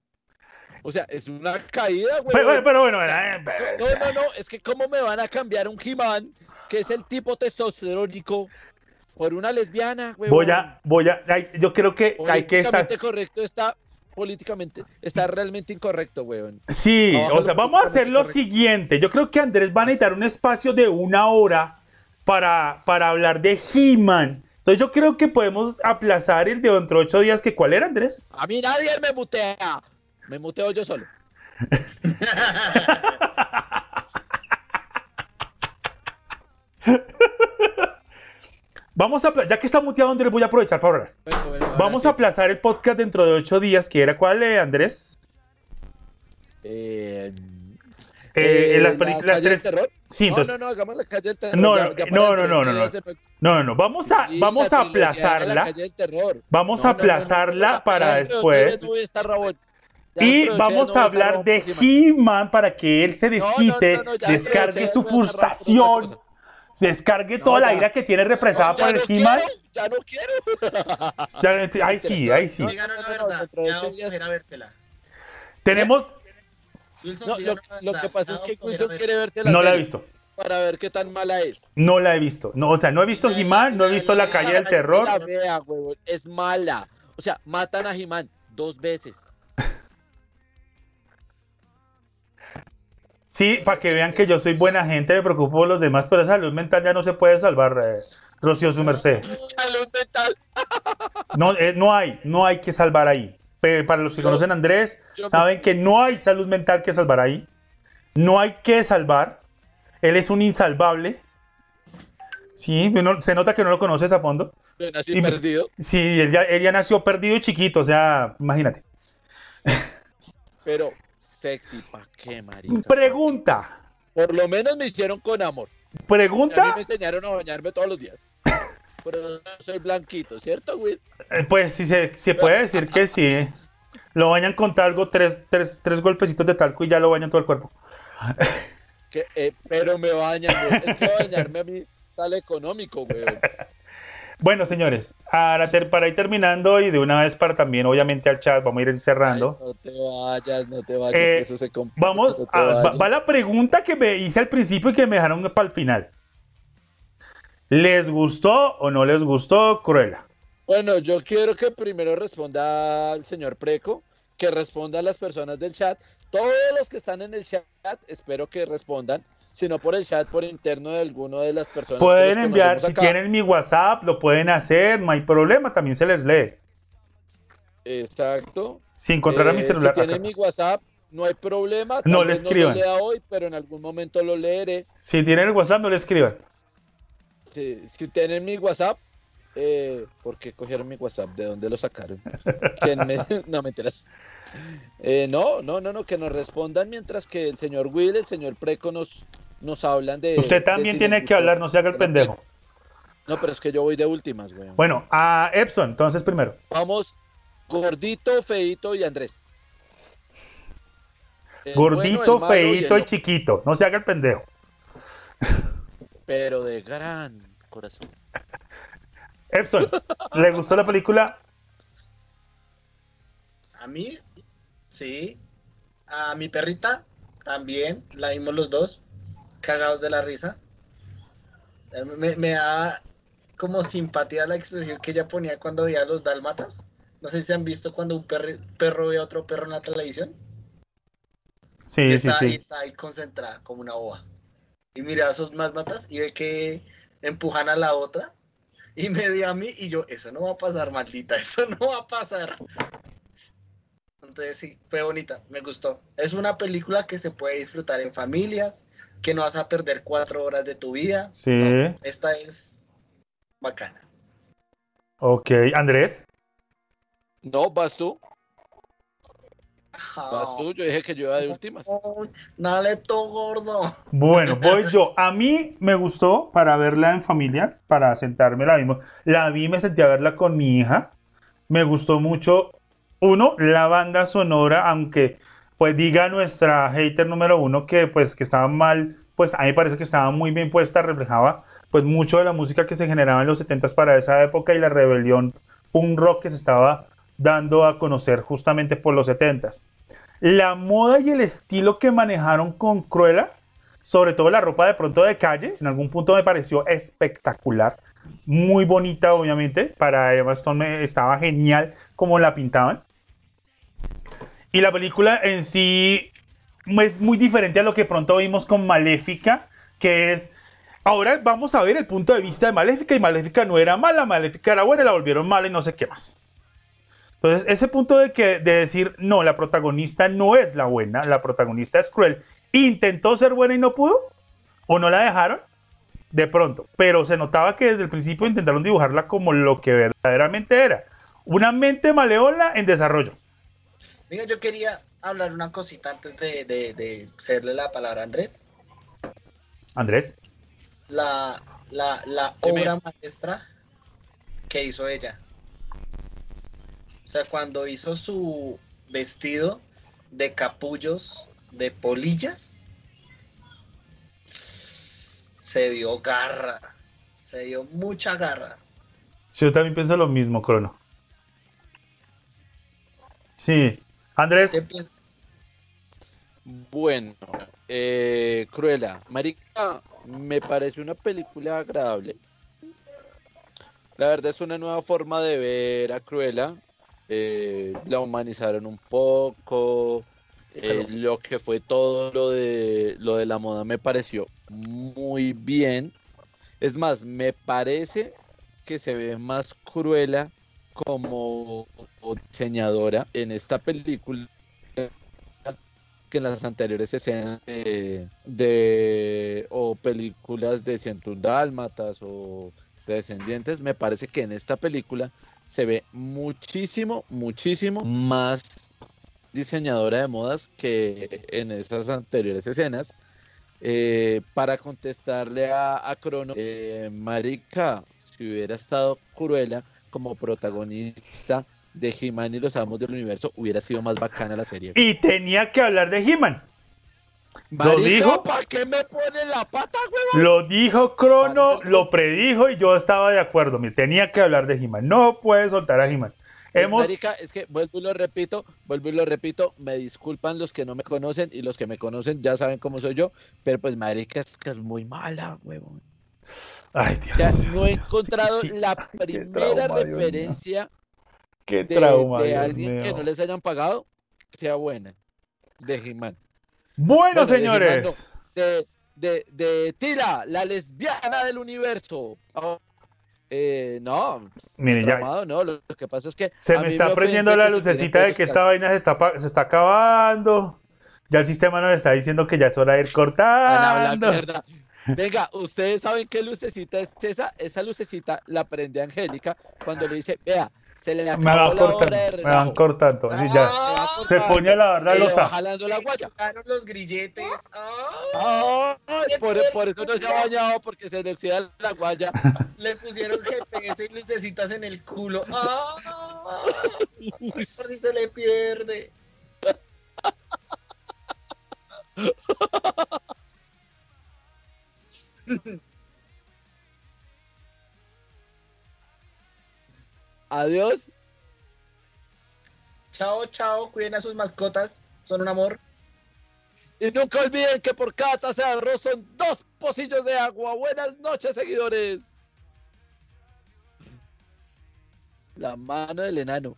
O sea, es una caída, huevón. Pero, pero bueno, eh, No, no, no, es que cómo me van a cambiar un He-Man, que es el tipo testosterónico, por una lesbiana, huevón. voy a, voy a, ay, yo creo que hay que estar, Políticamente correcto está, políticamente, está realmente incorrecto, huevón. sí, o sea, vamos a hacer lo correcto. siguiente. Yo creo que Andrés va a necesitar un espacio de una hora para, para hablar de He-Man. Entonces yo creo que podemos aplazar el de dentro de ocho días, que ¿cuál era, Andrés? A mí nadie me mutea. Me muteo yo solo. Vamos a, ya que está muteado Andrés, voy a aprovechar para hablar. Bueno, bueno, Vamos sí. a aplazar el podcast dentro de ocho días, que era cuál, eh, Andrés? Eh, Eh, eh, las ¿la películas tres- terror? Sí, no, entonces, no, no, hagamos la calle del terror. No, ya- no, ya no, no, no, no. me- no, no, vamos a, vamos la a La aplazarla. Vamos No, a no, no, no, no, aplazarla no, para después. no Y vamos no a hablar de He-Man. Para que él se No, no, desquite, no, no, descargue su frustración, descargue No, toda la ira que tiene represada No, por el no He-Man. quiero, Ya no quiero. Ya- Ahí sí, ahí sí. La no, verdad. ya ocho vamos a días- ir a vértela. Tenemos, Wilson, No, lo, que pasa es que Wilson quiere verse la no la he visto, para ver qué tan mala es. no la he visto. No, o sea, no he visto He-Man, no he visto la- Calle del Terror. La vea, huevón, es mala. O sea, matan a He-Man dos veces. Sí, para que vean que yo soy buena gente, me preocupo por los demás, pero esa salud mental ya no se puede salvar, eh, Rocío su merced. Salud mental. No, eh, no hay, no hay que salvar ahí. Para los que Yo- conocen a Andrés, me- saben que no hay salud mental que salvar ahí. No hay que salvar. Él es un insalvable. Sí, no- se nota que no lo conoces a fondo. Yo nací Y- perdido. Sí, él ya, él ya nació perdido y chiquito, o sea, imagínate. Pero sexy, ¿pa' qué, marica? Pregunta, Por lo menos me hicieron con amor. A mí pregunta, me enseñaron a bañarme todos los días. Pero yo soy blanquito, ¿cierto, güey? eh, pues sí se, se puede decir que sí. Lo bañan con talgo, tres, tres, tres golpecitos de talco y ya lo bañan todo el cuerpo. Que, eh, pero me bañan, güey. Es que bañarme a mí sale económico, güey. Bueno, señores, para ir terminando y de una vez para también, obviamente, al chat, vamos a ir cerrando. Ay, no te vayas, no te vayas, Eh, que eso se complica, Vamos, no a, va, la pregunta que me hice al principio y que me dejaron para el final. ¿Les gustó o no les gustó Cruella? Bueno, yo quiero que primero responda el señor Preco, que responda a las personas del chat. Todos los que están en el chat, espero que respondan. Sino por el chat, por interno de alguno de las personas. que Pueden enviar, si acá. tienen mi WhatsApp, lo pueden hacer, no hay problema, también se les lee. Exacto. Si encontrar a mi Eh, celular. Si tienen acá. mi WhatsApp, no hay problema. No le escriban. No lo lea hoy, pero en algún momento lo leeré. Si tienen el WhatsApp, no le escriban. Si, si tienen mi WhatsApp, eh, ¿por qué cogieron mi WhatsApp? ¿De dónde lo sacaron? ¿Quién me- No, mentiras. Eh, no, no, no, no, que nos respondan mientras que el señor Will, el señor Preco nos, nos hablan de. Usted también tiene que hablar, no se haga el pendejo. No, pero es que yo voy de últimas, güey. Bueno, a Epson, entonces primero. Vamos, gordito, feito y Andrés. El Gordito, y el feito y loco, chiquito. No se haga el pendejo. Pero de gran corazón. Epson, ¿le gustó la película? A mí, sí. A mi perrita también, la vimos los dos, cagados de la risa. Me, me da como simpatía la expresión que ella ponía cuando veía a los dálmatas. No sé si han visto cuando un perri- perro ve a otro perro en la televisión. Sí, y sí, está, y sí. está ahí concentrada como una boba. Y mira a esos dálmatas y ve que empujan a la otra. Y me ve a mí y yo, eso no va a pasar, maldita, eso no va a pasar. Entonces sí, fue bonita, me gustó. Es una película que se puede disfrutar en familias, que no vas a perder cuatro horas de tu vida. Sí. No, esta es bacana. Ok, Andrés. No, vas tú, vas tú. Yo dije que yo iba de últimas. Dale tú, gordo. Bueno, voy yo. A mí me gustó para verla en familias, para sentarme la vimos. La vi, me senté a verla con mi hija. Me gustó mucho. Uno, la banda sonora, aunque pues diga nuestra hater número uno que pues que estaba mal, pues a mí parece que estaba muy bien puesta, reflejaba pues mucho de la música que se generaba en los 70s para esa época y la rebelión punk rock que se estaba dando a conocer justamente por los 70s. La moda y el estilo que manejaron con Cruella, sobre todo la ropa de pronto de calle, en algún punto me pareció espectacular, muy bonita obviamente, para Emma Stone estaba genial como la pintaban. Y la película en sí es muy diferente a lo que pronto vimos con Maléfica, que es... Ahora vamos a ver el punto de vista de Maléfica y Maléfica no era mala, Maléfica era buena la volvieron mala y no sé qué más. Entonces, ese punto de, que, de decir, no, la protagonista no es la buena, la protagonista es cruel, intentó ser buena y no pudo, o no la dejaron, de pronto, pero se notaba que desde el principio intentaron dibujarla como lo que verdaderamente era, una mente maleola en desarrollo. Mira, yo quería hablar una cosita antes de, de, de cederle la palabra a Andrés. Andrés, La, la, la obra maestra que hizo ella. O sea, cuando hizo su vestido de capullos de polillas, se dio garra. Se dio mucha garra. yo también pienso lo mismo, Crono. Sí, Andrés. Bueno, eh, Cruella. Marica, me parece una película agradable. La verdad es una nueva forma de ver a Cruella. Eh, la humanizaron un poco. eh, lo que fue todo lo de lo de la moda me pareció muy bien. Es más, me parece que se ve más Cruella como diseñadora en esta película que en las anteriores escenas de, o películas de 101 Dálmatas o de Descendientes, me parece que en esta película se ve muchísimo, muchísimo más diseñadora de modas que en esas anteriores escenas. Eh, para contestarle a, Crono, eh, Marica, si hubiera estado Cruella como protagonista de He-Man y los Amos del Universo, hubiera sido más bacana la serie. y tenía que hablar de He-Man. Lo dijo. ¿para qué me pone la pata, huevón? Lo dijo Crono, lo predijo y yo estaba de acuerdo. Me tenía que hablar de He-Man. No puede soltar a He-Man. Pues, Hemos, Marica, es que vuelvo y lo repito, vuelvo y lo repito, me disculpan los que no me conocen y los que me conocen ya saben cómo soy yo, pero pues Marica es que es muy mala, huevón. Ay, Dios. O sea, no he encontrado Sí, sí. la primera trauma, referencia Qué de, trauma. de alguien que no les hayan pagado sea buena. De He-Man. Bueno, Bueno, señores. De, de, de Tira, la lesbiana del universo. Oh, eh, no, Mire, ya- no, lo, lo que pasa es que Se me está prendiendo la lucecita de que esta vaina se está, se está acabando. Ya el sistema nos está diciendo que ya es hora de ir cortando. Venga, ¿ustedes saben qué lucecita es esa? Esa lucecita la prende Angélica cuando le dice, vea, se le Me acabó van la hora cortando, de me relajo. van cortando. así ya. Ah, Se pone a lavar la losa. jalando la guaya. los grilletes. Ah, Ay, por, por eso no se ha bañado, porque se le oxida la guaya. le pusieron GPS y lucecitas en el culo. Por si se le pierde. Adiós. Chao, chao. Cuiden a sus mascotas. Son un amor. Y nunca olviden que por cada taza de arroz son dos pocillos de agua. Buenas noches, seguidores. La mano del enano.